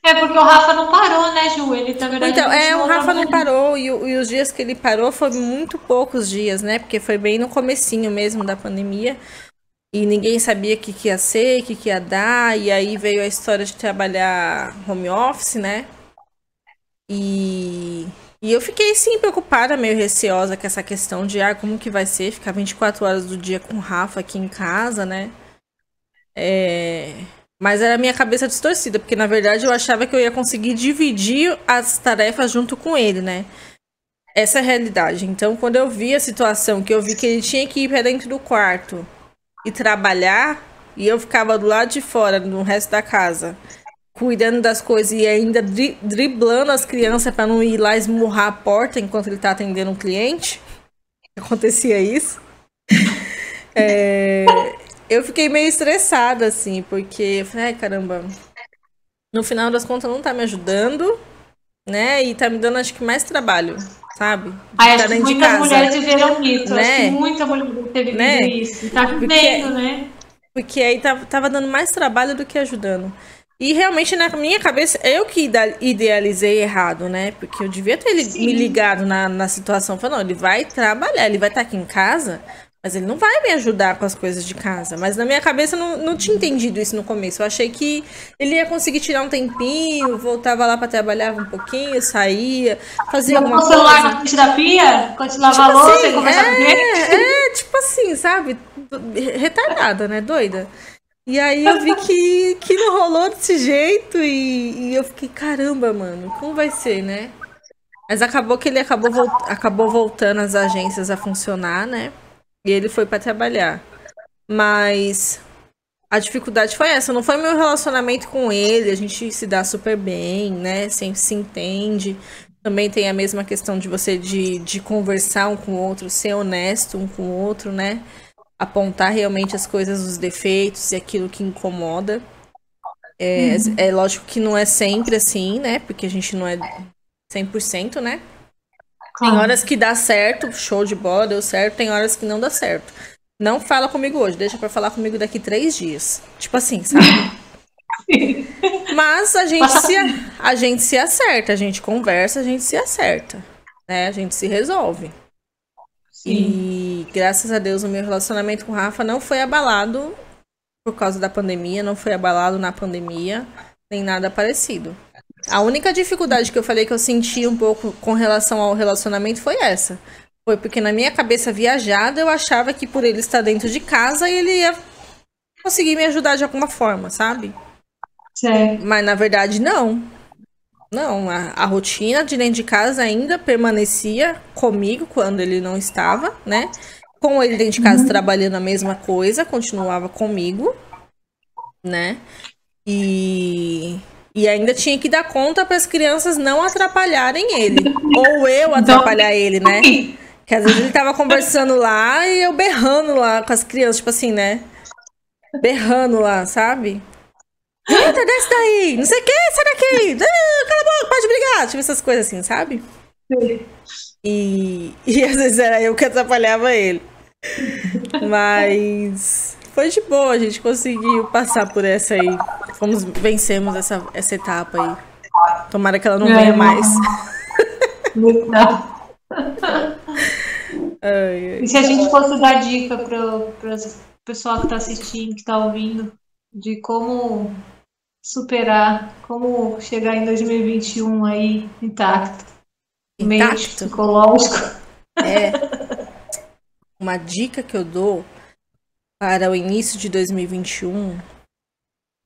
É porque o Rafa não parou, né, Ju? Ele, na verdade, então, é, o Rafa não parou e, e, os dias que ele parou foi muito poucos dias, né? Porque foi bem no comecinho mesmo da pandemia e ninguém sabia o que, que ia ser, o que, que ia dar, e aí veio a história de trabalhar home office, né? E, e eu fiquei sim preocupada, meio receosa com essa questão de ah, como que vai ser ficar 24 horas do dia com o Rafa aqui em casa, né? É... Mas era minha cabeça distorcida, porque na verdade eu achava que eu ia conseguir dividir as tarefas junto com ele, né? Essa é a realidade. Então, quando eu vi a situação, que eu vi que ele tinha que ir para dentro do quarto e trabalhar, e eu ficava do lado de fora, no resto da casa, cuidando das coisas e ainda dri driblando as crianças para não ir lá esmurrar a porta enquanto ele tá atendendo um cliente. (laughs) Acontecia isso. (laughs) É, eu fiquei meio estressada, assim, porque eu falei, ai, caramba, no final das contas não tá me ajudando, né? E tá me dando, acho que, mais trabalho sabe? Aí, acho que muitas casa, mulheres viveram isso. Né? Acho que muita mulher teve né? isso. Tá vivendo, né? Porque aí tava, dando mais trabalho do que ajudando. E realmente, na minha cabeça, eu que idealizei errado, né? Porque eu devia ter Sim. me ligado na, na situação. Falando, não, ele vai trabalhar, ele vai estar aqui em casa mas ele não vai me ajudar com as coisas de casa. Mas na minha cabeça eu não, não tinha entendido isso no começo. Eu achei que ele ia conseguir tirar um tempinho, voltava lá para trabalhar um pouquinho, saía, fazia alguma coisa. celular na frente da pia, continuava tipo a louça assim, e conversava é, com ele. É, tipo assim, sabe? Retardada, né? Doida. E aí eu vi que, que não rolou desse jeito e, e eu fiquei, caramba, mano, como vai ser, né? Mas acabou que ele acabou, acabou voltando as agências a funcionar, né? E ele foi para trabalhar. Mas a dificuldade foi essa, não foi meu relacionamento com ele, a gente se dá super bem, né? Sempre se entende. Também tem a mesma questão de você de, de conversar um com o outro, ser honesto um com o outro, né? Apontar realmente as coisas, os defeitos e aquilo que incomoda. É, uhum. é lógico que não é sempre assim, né? Porque a gente não é 100%, né? Tem horas que dá certo, show de bola, deu certo, tem horas que não dá certo. Não fala comigo hoje, deixa para falar comigo daqui três dias. Tipo assim, sabe? (laughs) Mas a gente, se, a gente se acerta, a gente conversa, a gente se acerta. Né? A gente se resolve. Sim. E graças a Deus o meu relacionamento com o Rafa não foi abalado por causa da pandemia, não foi abalado na pandemia, nem nada parecido. A única dificuldade que eu falei que eu senti um pouco com relação ao relacionamento foi essa. Foi porque na minha cabeça viajada eu achava que por ele estar dentro de casa ele ia conseguir me ajudar de alguma forma, sabe? Certo. Mas na verdade não. Não, a, a, rotina de dentro de casa ainda permanecia comigo quando ele não estava, né? Com ele dentro de casa uhum. trabalhando a mesma coisa, continuava comigo, né? E, e ainda tinha que dar conta para as crianças não atrapalharem ele. Ou eu então, atrapalhar então... ele, né? Que às vezes ele tava conversando lá e eu berrando lá com as crianças, tipo assim, né? Berrando lá, sabe? Eita, desce daí! Não sei o que, sai daqui! Ah, cala a boca, pode brigar! Tipo essas coisas assim, sabe? E, e às vezes era eu que atrapalhava ele. (laughs) Mas foi de boa, a gente conseguiu passar por essa aí. Fomos, vencemos essa, essa etapa aí. Tomara que ela não é, venha mais. (laughs) ai, ai. E se a gente fosse dar dica para o pessoal que está assistindo, que está ouvindo, de como superar, como chegar em 2021 aí intacto. Meio psicológico. É. (laughs) Uma dica que eu dou para o início de 2021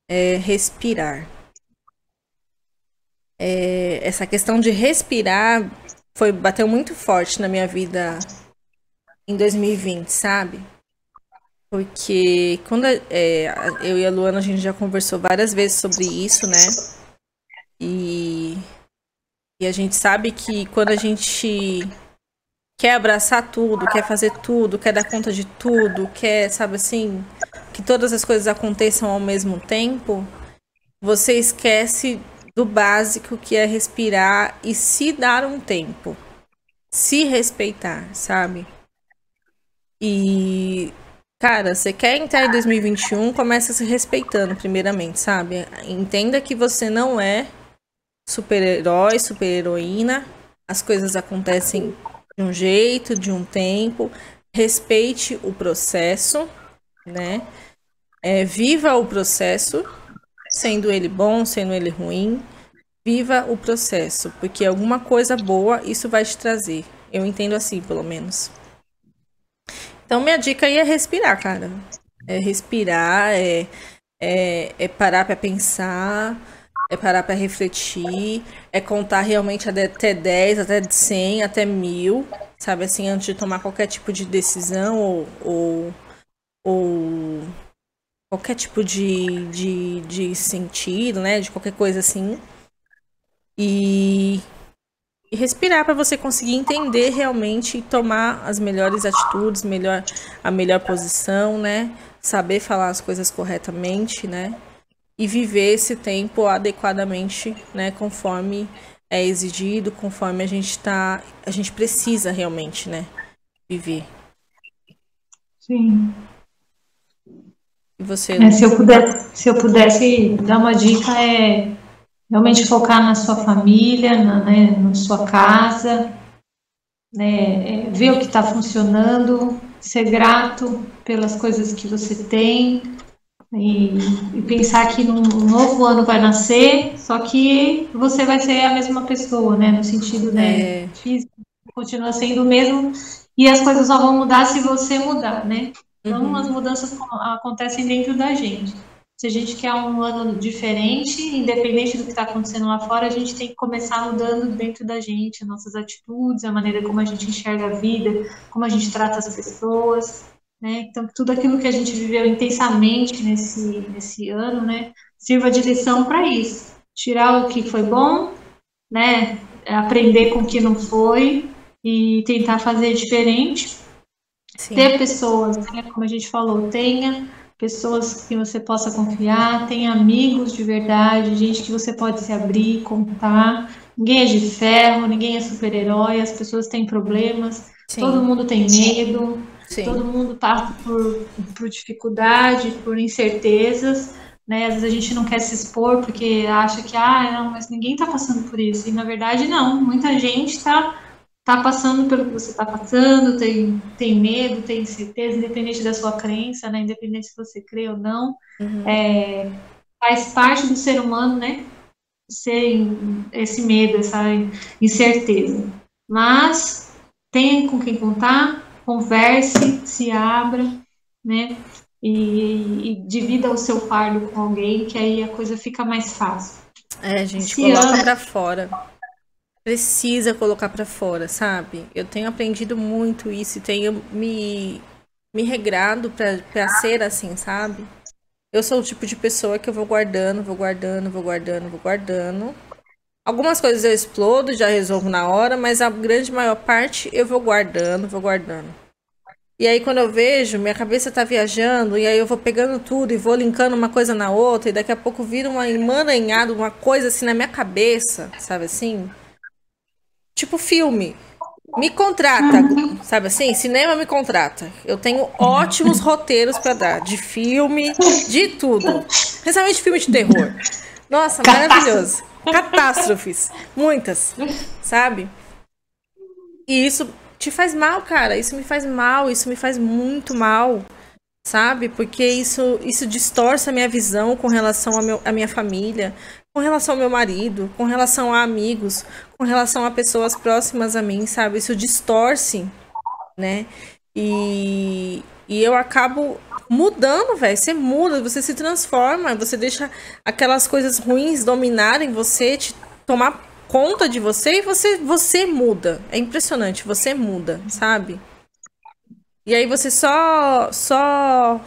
é respirar. É, essa questão de respirar foi bateu muito forte na minha vida em 2020, sabe? Porque quando é, eu e a Luana a gente já conversou várias vezes sobre isso, né? E, e a gente sabe que quando a gente quer abraçar tudo, quer fazer tudo, quer dar conta de tudo, quer, sabe assim, que todas as coisas aconteçam ao mesmo tempo, você esquece do básico que é respirar e se dar um tempo. Se respeitar, sabe? E Cara, você quer entrar em 2021, começa se respeitando, primeiramente, sabe? Entenda que você não é super-herói, super-heroína. As coisas acontecem de um jeito, de um tempo. Respeite o processo, né? É, viva o processo, sendo ele bom, sendo ele ruim. Viva o processo, porque alguma coisa boa isso vai te trazer. Eu entendo assim, pelo menos. Então, minha dica aí é respirar, cara. É respirar, é, é, é parar para pensar, é parar para refletir, é contar realmente até 10, até 100, até mil, sabe? Assim, antes de tomar qualquer tipo de decisão ou, ou, ou qualquer tipo de, de, de sentido, né? De qualquer coisa assim. E e respirar para você conseguir entender realmente e tomar as melhores atitudes, melhor a melhor posição, né? Saber falar as coisas corretamente, né? E viver esse tempo adequadamente, né, conforme é exigido, conforme a gente tá, a gente precisa realmente, né, viver. Sim. E você? É, se eu pudesse, se eu pudesse dar uma dica é realmente focar na sua família, na, né, na sua casa, né, é, ver o que está funcionando, ser grato pelas coisas que você tem e, e, pensar que um novo ano vai nascer, só que você vai ser a mesma pessoa, né, no sentido né, é. físico, continua sendo o mesmo e as coisas só vão mudar se você mudar, né? Então uhum. as mudanças acontecem dentro da gente. Se a gente quer um ano diferente, independente do que está acontecendo lá fora, a gente tem que começar mudando dentro da gente, nossas atitudes, a maneira como a gente enxerga a vida, como a gente trata as pessoas, né? Então, tudo aquilo que a gente viveu intensamente nesse, nesse ano, né, sirva de lição para isso. Tirar o que foi bom, né, aprender com o que não foi e tentar fazer diferente. Sim. Ter pessoas, né, como a gente falou, tenha pessoas que você possa confiar, tenha amigos de verdade, gente que você pode se abrir, contar. Ninguém é de ferro, ninguém é super-herói, as pessoas têm problemas, Sim. todo mundo tem medo, Sim. todo mundo passa por, por dificuldade, por incertezas. Né? Às vezes a gente não quer se expor porque acha que, ah, não, mas ninguém está passando por isso. E na verdade, não. Muita gente está tá passando pelo que você está passando, tem, tem medo, tem incerteza, independente da sua crença, né? independente se você crê ou não. Uhum. É, faz parte do ser humano, né? Ser esse medo, essa incerteza. Mas tenha com quem contar, converse, se abra, né? E, e, divida o seu fardo com alguém, que aí a coisa fica mais fácil. É, gente, se coloca ama... pra fora. Precisa colocar pra fora, sabe? Eu tenho aprendido muito isso e tenho me, me regrado pra, pra ser assim, sabe? Eu sou o tipo de pessoa que eu vou guardando, vou guardando, vou guardando, vou guardando. Algumas coisas eu explodo, já resolvo na hora, mas a grande maior parte eu vou guardando, vou guardando. E aí quando eu vejo, minha cabeça tá viajando, e aí eu vou pegando tudo e vou linkando uma coisa na outra, e daqui a pouco vira uma emaranhada, uma coisa assim na minha cabeça, sabe assim? Tipo filme. Me contrata, sabe assim? Cinema me contrata. Eu tenho ótimos roteiros para dar, de filme, de tudo. Principalmente filme de terror. Nossa, maravilhoso. Catástrofes. Muitas, sabe? E isso te faz mal, cara. Isso me faz mal, isso me faz muito mal, sabe? Porque isso, isso distorce a minha visão com relação à, meu, à minha família, com relação ao meu marido, com relação a amigos, com relação a pessoas próximas a mim, sabe? Isso distorce, né? E, e eu acabo mudando, velho. Você muda, você se transforma, você deixa aquelas coisas ruins dominarem você, te tomar conta de você e você, você muda. É impressionante, você muda, sabe? E aí você só só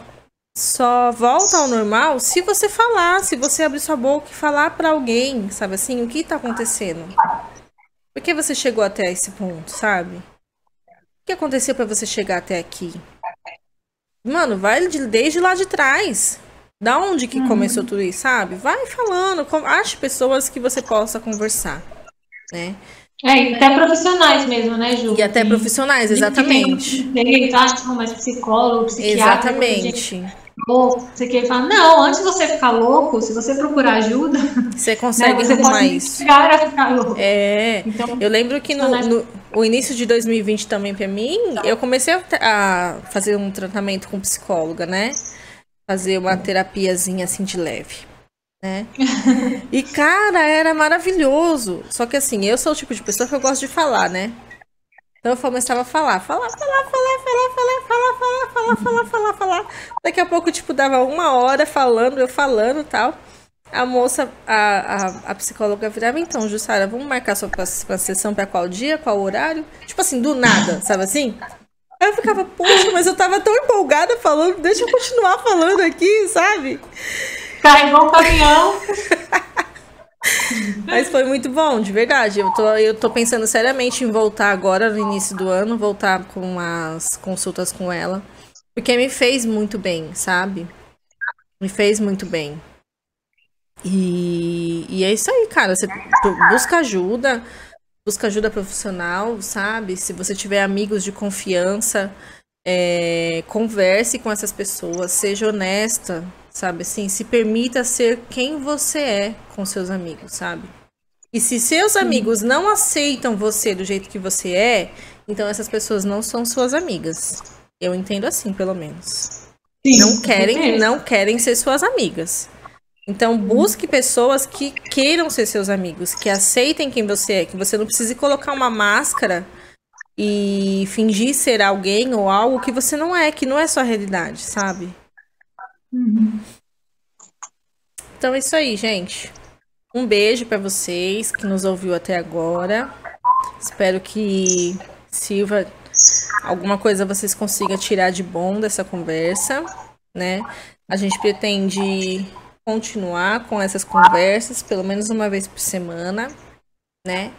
só volta ao normal se você falar, se você abrir sua boca e falar para alguém, sabe assim, o que tá acontecendo? Por que você chegou até esse ponto, sabe? O que aconteceu para você chegar até aqui? Mano, vai desde lá de trás. Da onde que uhum. começou tudo isso, sabe? Vai falando, ache pessoas que você possa conversar né? É, e até profissionais mesmo, né, Ju? E até profissionais, exatamente. Tem tá, tipo, mais psicólogo, psiquiatra. Exatamente. Você quer falar, não, antes de você ficar louco, se você procurar ajuda, você consegue né, você mais. Chegar a ficar louco. É. Então, eu lembro que no, no o início de 2020 também para mim, eu comecei a, a, fazer um tratamento com psicóloga, né? Fazer uma terapiazinha assim de leve né? (laughs) E, cara, era maravilhoso. Só que assim, eu sou o tipo de pessoa que eu gosto de falar, né? Então eu começava a falar, falar, falar, falar, falar, falar, falar, falar, falar, falar, falar, falar. Daqui a pouco, tipo, dava uma hora falando, eu falando e tal. A moça, a, a, a psicóloga virava, então, Jussara, vamos marcar sua, sessão para qual dia, qual horário? Tipo assim, do nada, sabe assim? Aí eu ficava, poxa, mas eu tava tão empolgada falando, deixa eu continuar falando aqui, sabe? Carregou o caminhão. (laughs) Mas foi muito bom, de verdade. Eu tô, eu tô pensando seriamente em voltar agora, no início do ano, voltar com as consultas com ela. Porque me fez muito bem, sabe? Me fez muito bem. E, e é isso aí, cara. Você busca ajuda, busca ajuda profissional, sabe? Se você tiver amigos de confiança, é, converse com essas pessoas, seja honesta, sabe? Assim, se permita ser quem você é com seus amigos, sabe? E se seus amigos não aceitam você do jeito que você é, então essas pessoas não são suas amigas. Eu entendo assim, pelo menos. Sim, não querem, não querem ser suas amigas. Então busque pessoas que queiram ser seus amigos, que aceitem quem você é, que você não precise colocar uma máscara e fingir ser alguém ou algo que você não é, que não é sua realidade, sabe? Uhum. Então é isso aí, gente. Um beijo para vocês que nos ouviu até agora. Espero que sirva alguma coisa vocês consigam tirar de bom dessa conversa, né? A gente pretende continuar com essas conversas, pelo menos uma vez por semana, né?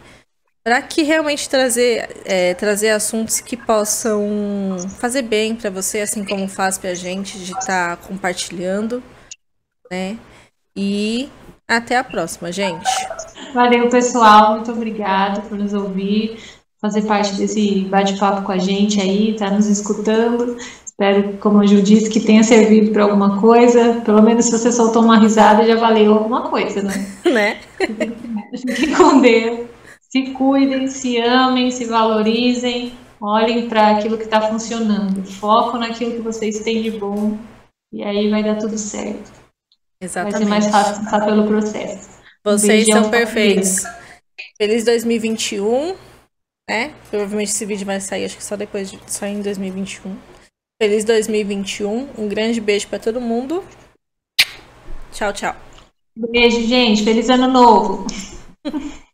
Para que realmente trazer, é, trazer assuntos que possam fazer bem para você, assim como faz para a gente, de estar tá compartilhando, né? E até a próxima, gente. Valeu, pessoal. Muito obrigada por nos ouvir, fazer parte desse bate-papo com a gente aí, tá nos escutando. Espero, como a Ju disse, que tenha servido para alguma coisa. Pelo menos se você soltou uma risada, já valeu alguma coisa, né? (laughs) né? Fiquem com Deus. Se cuidem, se amem, se valorizem. Olhem para aquilo que está funcionando. Foco naquilo que vocês têm de bom. E aí vai dar tudo certo. Exatamente. Vai ser mais fácil passar pelo processo. Vocês um são perfeitos. Feliz 2021. Né? Provavelmente esse vídeo vai sair, acho que só depois, de, só em 2021. Feliz 2021. Um grande beijo para todo mundo. Tchau, tchau. Beijo, gente. Feliz ano novo. (laughs)